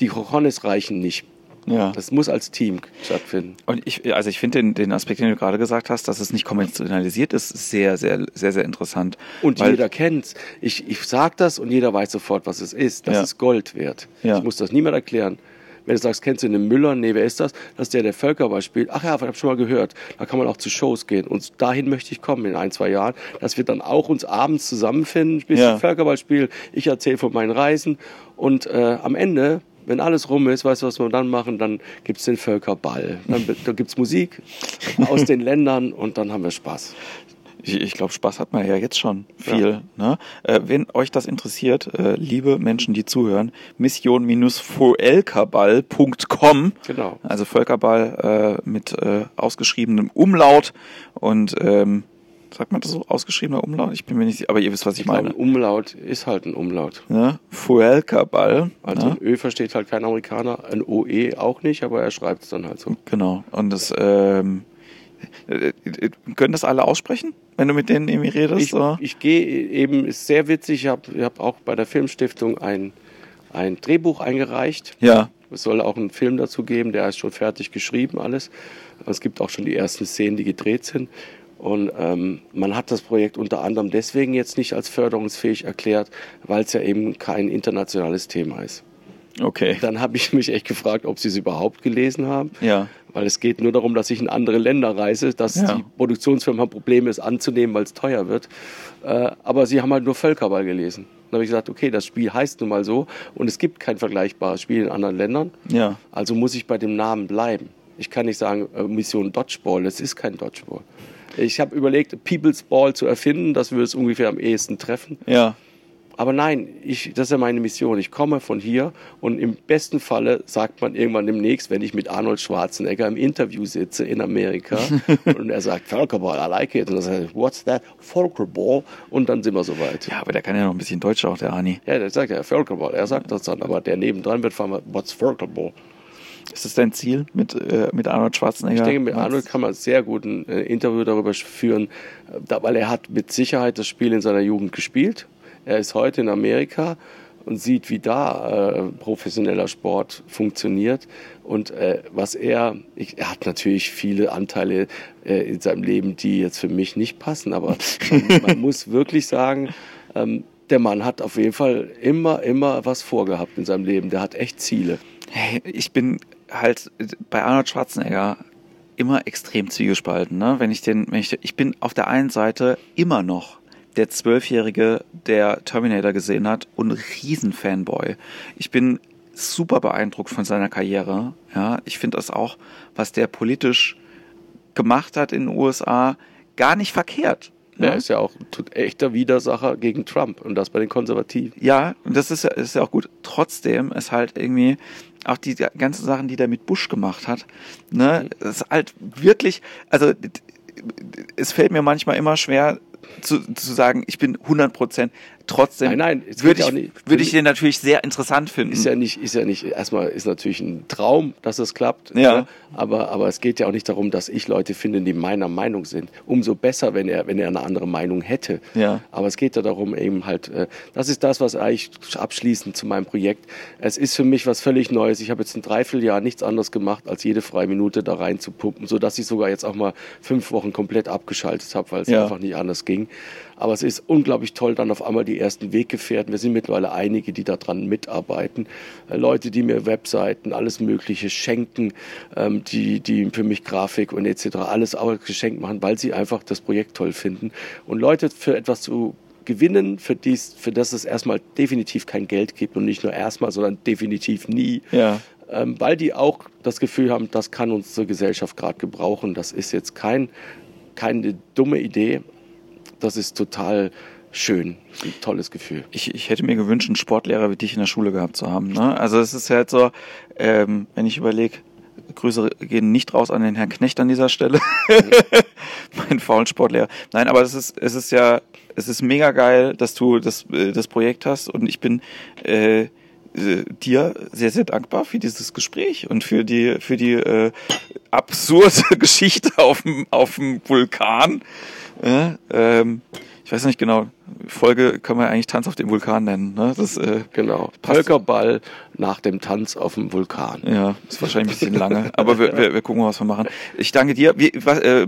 Die Cojones reichen nicht. Ja. Das muss als Team stattfinden. Und ich, also ich finde den, den Aspekt, den du gerade gesagt hast, dass es nicht konventionalisiert ist, sehr, sehr, sehr, sehr interessant. Und jeder kennt's. Ich, ich sag das und jeder weiß sofort, was es ist. Das Ja. ist Gold wert. Ja. Ich muss das niemand erklären. Wenn du sagst, kennst du den Müller? Nee, wer ist das? Das ist der, der Völkerball spielt. Ach ja, ich habe schon mal gehört. Da kann man auch zu Shows gehen. Und dahin möchte ich kommen in ein, zwei Jahren, dass wir dann auch uns abends zusammenfinden, ein bisschen Ja. Völkerball spielen. Ich erzähle von meinen Reisen. Und äh, am Ende, wenn alles rum ist, weißt du, was wir dann machen? Dann gibt's den Völkerball. Dann, da gibt's Musik aus den Ländern und dann haben wir Spaß. Ich, ich glaube, Spaß hat man ja jetzt schon viel. Ne? Äh, wenn euch das interessiert, äh, liebe Menschen, die zuhören, mission-volkaball.com. Genau. Also Völkerball äh, mit äh, ausgeschriebenem Umlaut und ähm, sagt man das so, ausgeschriebener Umlaut? Ich bin mir nicht sicher, aber ihr wisst, was ich, Ich glaube, meine. ein Umlaut ist halt ein Umlaut. Ne? Völkerball. Also ne? ein Ö versteht halt kein Amerikaner, ein OE auch nicht, aber er schreibt es dann halt so. Genau. Und das ähm, äh, äh, können das alle aussprechen, wenn du mit denen irgendwie redest? Ich, ich gehe eben, ist sehr witzig, ich habe hab auch bei der Filmstiftung ein, ein Drehbuch eingereicht. ja. Es soll auch einen Film dazu geben, der ist schon fertig geschrieben, alles. Es gibt auch schon die ersten Szenen, die gedreht sind. Und ähm, man hat das Projekt unter anderem deswegen jetzt nicht als förderungsfähig erklärt, weil es ja eben kein internationales Thema ist. Okay. Dann habe ich mich echt gefragt, ob sie es überhaupt gelesen haben. Ja. Weil es geht nur darum, dass ich in andere Länder reise, dass Ja. die Produktionsfirmen haben Probleme, es anzunehmen, weil es teuer wird. Äh, aber sie haben halt nur Völkerball gelesen. Dann habe ich gesagt, okay, das Spiel heißt nun mal so und es gibt kein vergleichbares Spiel in anderen Ländern. Ja. Also muss ich bei dem Namen bleiben. Ich kann nicht sagen, äh, Mission Dodgeball, es ist kein Dodgeball. Ich habe überlegt, People's Ball zu erfinden, das würde es ungefähr am ehesten treffen. Ja. Aber nein, ich, das ist ja meine Mission. Ich komme von hier und im besten Falle sagt man irgendwann demnächst, wenn ich mit Arnold Schwarzenegger im Interview sitze in Amerika und er sagt, Völkerball, I like it. Und dann sage ich, what's that? Völkerball. Und dann sind wir soweit. Ja, aber der kann ja noch ein bisschen Deutsch auch, der Ani. Ja, der sagt ja Völkerball. Er sagt das dann, aber der nebendran wird fragen, what's Völkerball? Ist das dein Ziel mit, äh, mit Arnold Schwarzenegger? Ich denke, mit Arnold kann man sehr gut ein äh, Interview darüber führen, äh, weil er hat mit Sicherheit das Spiel in seiner Jugend gespielt. Er ist heute in Amerika und sieht, wie da äh, professioneller Sport funktioniert. Und äh, was er, ich, er hat natürlich viele Anteile äh, in seinem Leben, die jetzt für mich nicht passen, aber man, man muss wirklich sagen, ähm, der Mann hat auf jeden Fall immer, immer was vorgehabt in seinem Leben. Der hat echt Ziele. Hey, ich bin halt bei Arnold Schwarzenegger immer extrem zwiegespalten. Ne? Wenn ich den, wenn ich, ich bin auf der einen Seite immer noch der Zwölfjährige, der Terminator gesehen hat und Riesenfanboy. Ich bin super beeindruckt von seiner Karriere. Ja, ich finde das auch, was der politisch gemacht hat in den USA, gar nicht verkehrt. Ne? Er ist ja auch ein echter Widersacher gegen Trump und das bei den Konservativen. Ja, und das ist ja, ist ja auch gut. Trotzdem ist halt irgendwie auch die ganzen Sachen, die der mit Bush gemacht hat, ne, das ist halt wirklich, also es fällt mir manchmal immer schwer zu, zu sagen, ich bin 100 Prozent. Trotzdem Nein, nein, würde ich, nicht- würde ich den natürlich sehr interessant finden. Ist ja nicht, ist ja nicht, erstmal ist natürlich ein Traum, dass es klappt. Ja. ne? Aber, aber es geht ja auch nicht darum, dass ich Leute finde, die meiner Meinung sind. Umso besser, wenn er, wenn er eine andere Meinung hätte. Ja. Aber es geht ja darum, eben halt, äh, das ist das, was eigentlich abschließend zu meinem Projekt. Es ist für mich was völlig Neues. Ich habe jetzt ein Dreivierteljahr nichts anderes gemacht, als jede freie Minute da rein zu pumpen, sodass ich sogar jetzt auch mal fünf Wochen komplett abgeschaltet habe, weil es Ja. einfach nicht anders ging. Aber es ist unglaublich toll, dann auf einmal die ersten Weggefährten. Wir sind mittlerweile einige, die daran mitarbeiten. Äh, Leute, die mir Webseiten, alles Mögliche schenken, ähm, die, die für mich Grafik und etc. alles auch geschenkt machen, weil sie einfach das Projekt toll finden. Und Leute für etwas zu gewinnen, für, dies, für das es erstmal definitiv kein Geld gibt und nicht nur erstmal, sondern definitiv nie. Ja. Ähm, weil die auch das Gefühl haben, das kann unsere Gesellschaft gerade gebrauchen. Das ist jetzt kein, keine dumme Idee. Das ist total schön. Ein tolles Gefühl. ich, ich hätte mir gewünscht, einen Sportlehrer wie dich in der Schule gehabt zu haben. Ne? Also es ist halt so, ähm, wenn ich überlege, Grüße gehen nicht raus an den Herrn Knecht an dieser Stelle. mein Faulsportlehrer. Nein, aber es ist, es ist ja, es ist mega geil, dass du das, äh, das Projekt hast und ich bin äh, dir sehr, sehr dankbar für dieses Gespräch und für die, für die äh, absurde Geschichte auf dem, auf dem Vulkan. Ja, ähm, ich weiß nicht genau, Folge können wir eigentlich Tanz auf dem Vulkan nennen. Ne? Das, äh, Genau. Völkerball nach dem Tanz auf dem Vulkan. Ja, ist wahrscheinlich ein bisschen lange, aber wir, wir, wir gucken mal, was wir machen. Ich danke dir. Wie, was, äh,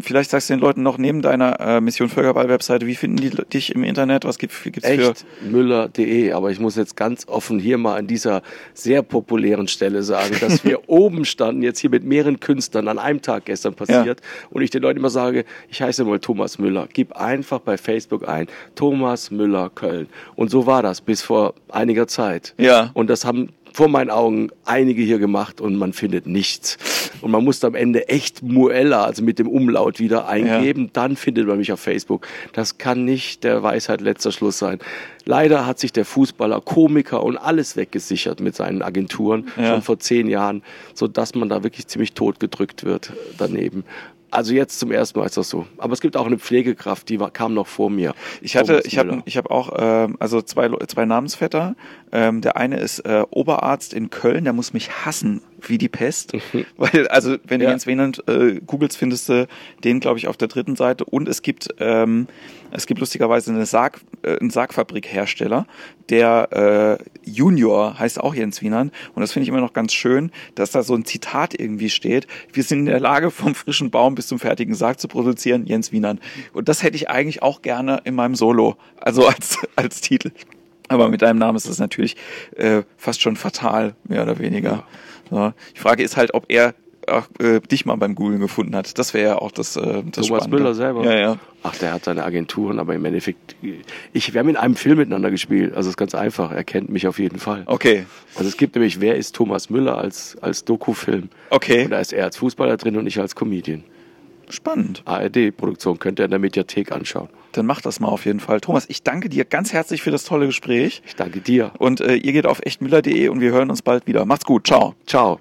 vielleicht sagst du den Leuten noch neben deiner äh, Mission Völkerball-Webseite, wie finden die dich im Internet? Was gibt es für... Echt Müller.de, aber ich muss jetzt ganz offen hier mal an dieser sehr populären Stelle sagen, dass wir oben standen, jetzt hier mit mehreren Künstlern an einem Tag gestern passiert und ich den Leuten immer sage, ich heiße mal Thomas Müller. Gib einfach bei Facebook ein, Thomas Müller Köln. Und so war das bis vor einiger Zeit. Ja. Und das haben vor meinen Augen einige hier gemacht und man findet nichts. Und man muss am Ende echt Muella, also mit dem Umlaut wieder eingeben, dann findet man mich auf Facebook. Das kann nicht der Weisheit letzter Schluss sein. Leider hat sich der Fußballer, Komiker und alles weggesichert mit seinen Agenturen Ja. schon vor zehn Jahren, so dass man da wirklich ziemlich tot gedrückt wird daneben. Also jetzt zum ersten Mal ist das so. Aber es gibt auch eine Pflegekraft, die war, kam noch vor mir. Ich hatte, ich habe, ich habe auch, ähm, also zwei, zwei Namensvetter. Ähm, der eine ist äh, Oberarzt in Köln, der muss mich hassen wie die Pest, weil also wenn du Ja. Jens Wienand äh, googelst, findest du den, glaube ich, auf der dritten Seite. Und es gibt, ähm, es gibt lustigerweise eine Sarg, äh, einen Sargfabrikhersteller, der äh, Junior heißt auch Jens Wienand. Und das finde ich immer noch ganz schön, dass da so ein Zitat irgendwie steht. Wir sind in der Lage, vom frischen Baum bis zum fertigen Sarg zu produzieren, Jens Wienand. Und das hätte ich eigentlich auch gerne in meinem Solo, also als, als Titel. Aber mit deinem Namen ist das natürlich äh, fast schon fatal, mehr oder weniger. Ja. Die Frage ist halt, ob er auch, äh, dich mal beim Googlen gefunden hat. Das wäre ja auch das, äh, das Thomas Spannende. Müller selber. Ja, ja. Ach, der hat seine Agenturen, aber im Endeffekt, ich, wir haben in einem Film miteinander gespielt, also es ist ganz einfach, er kennt mich auf jeden Fall. Okay, Also es gibt nämlich, wer ist Thomas Müller als, als Dokufilm? okay. Und da ist er als Fußballer drin und ich als Comedian. Spannend. ARD-Produktion könnt ihr in der Mediathek anschauen. Dann mach das mal auf jeden Fall. Thomas, ich danke dir ganz herzlich für das tolle Gespräch. Ich danke dir. Und äh, ihr geht auf echtmüller.de und wir hören uns bald wieder. Macht's gut. Ciao. Ciao.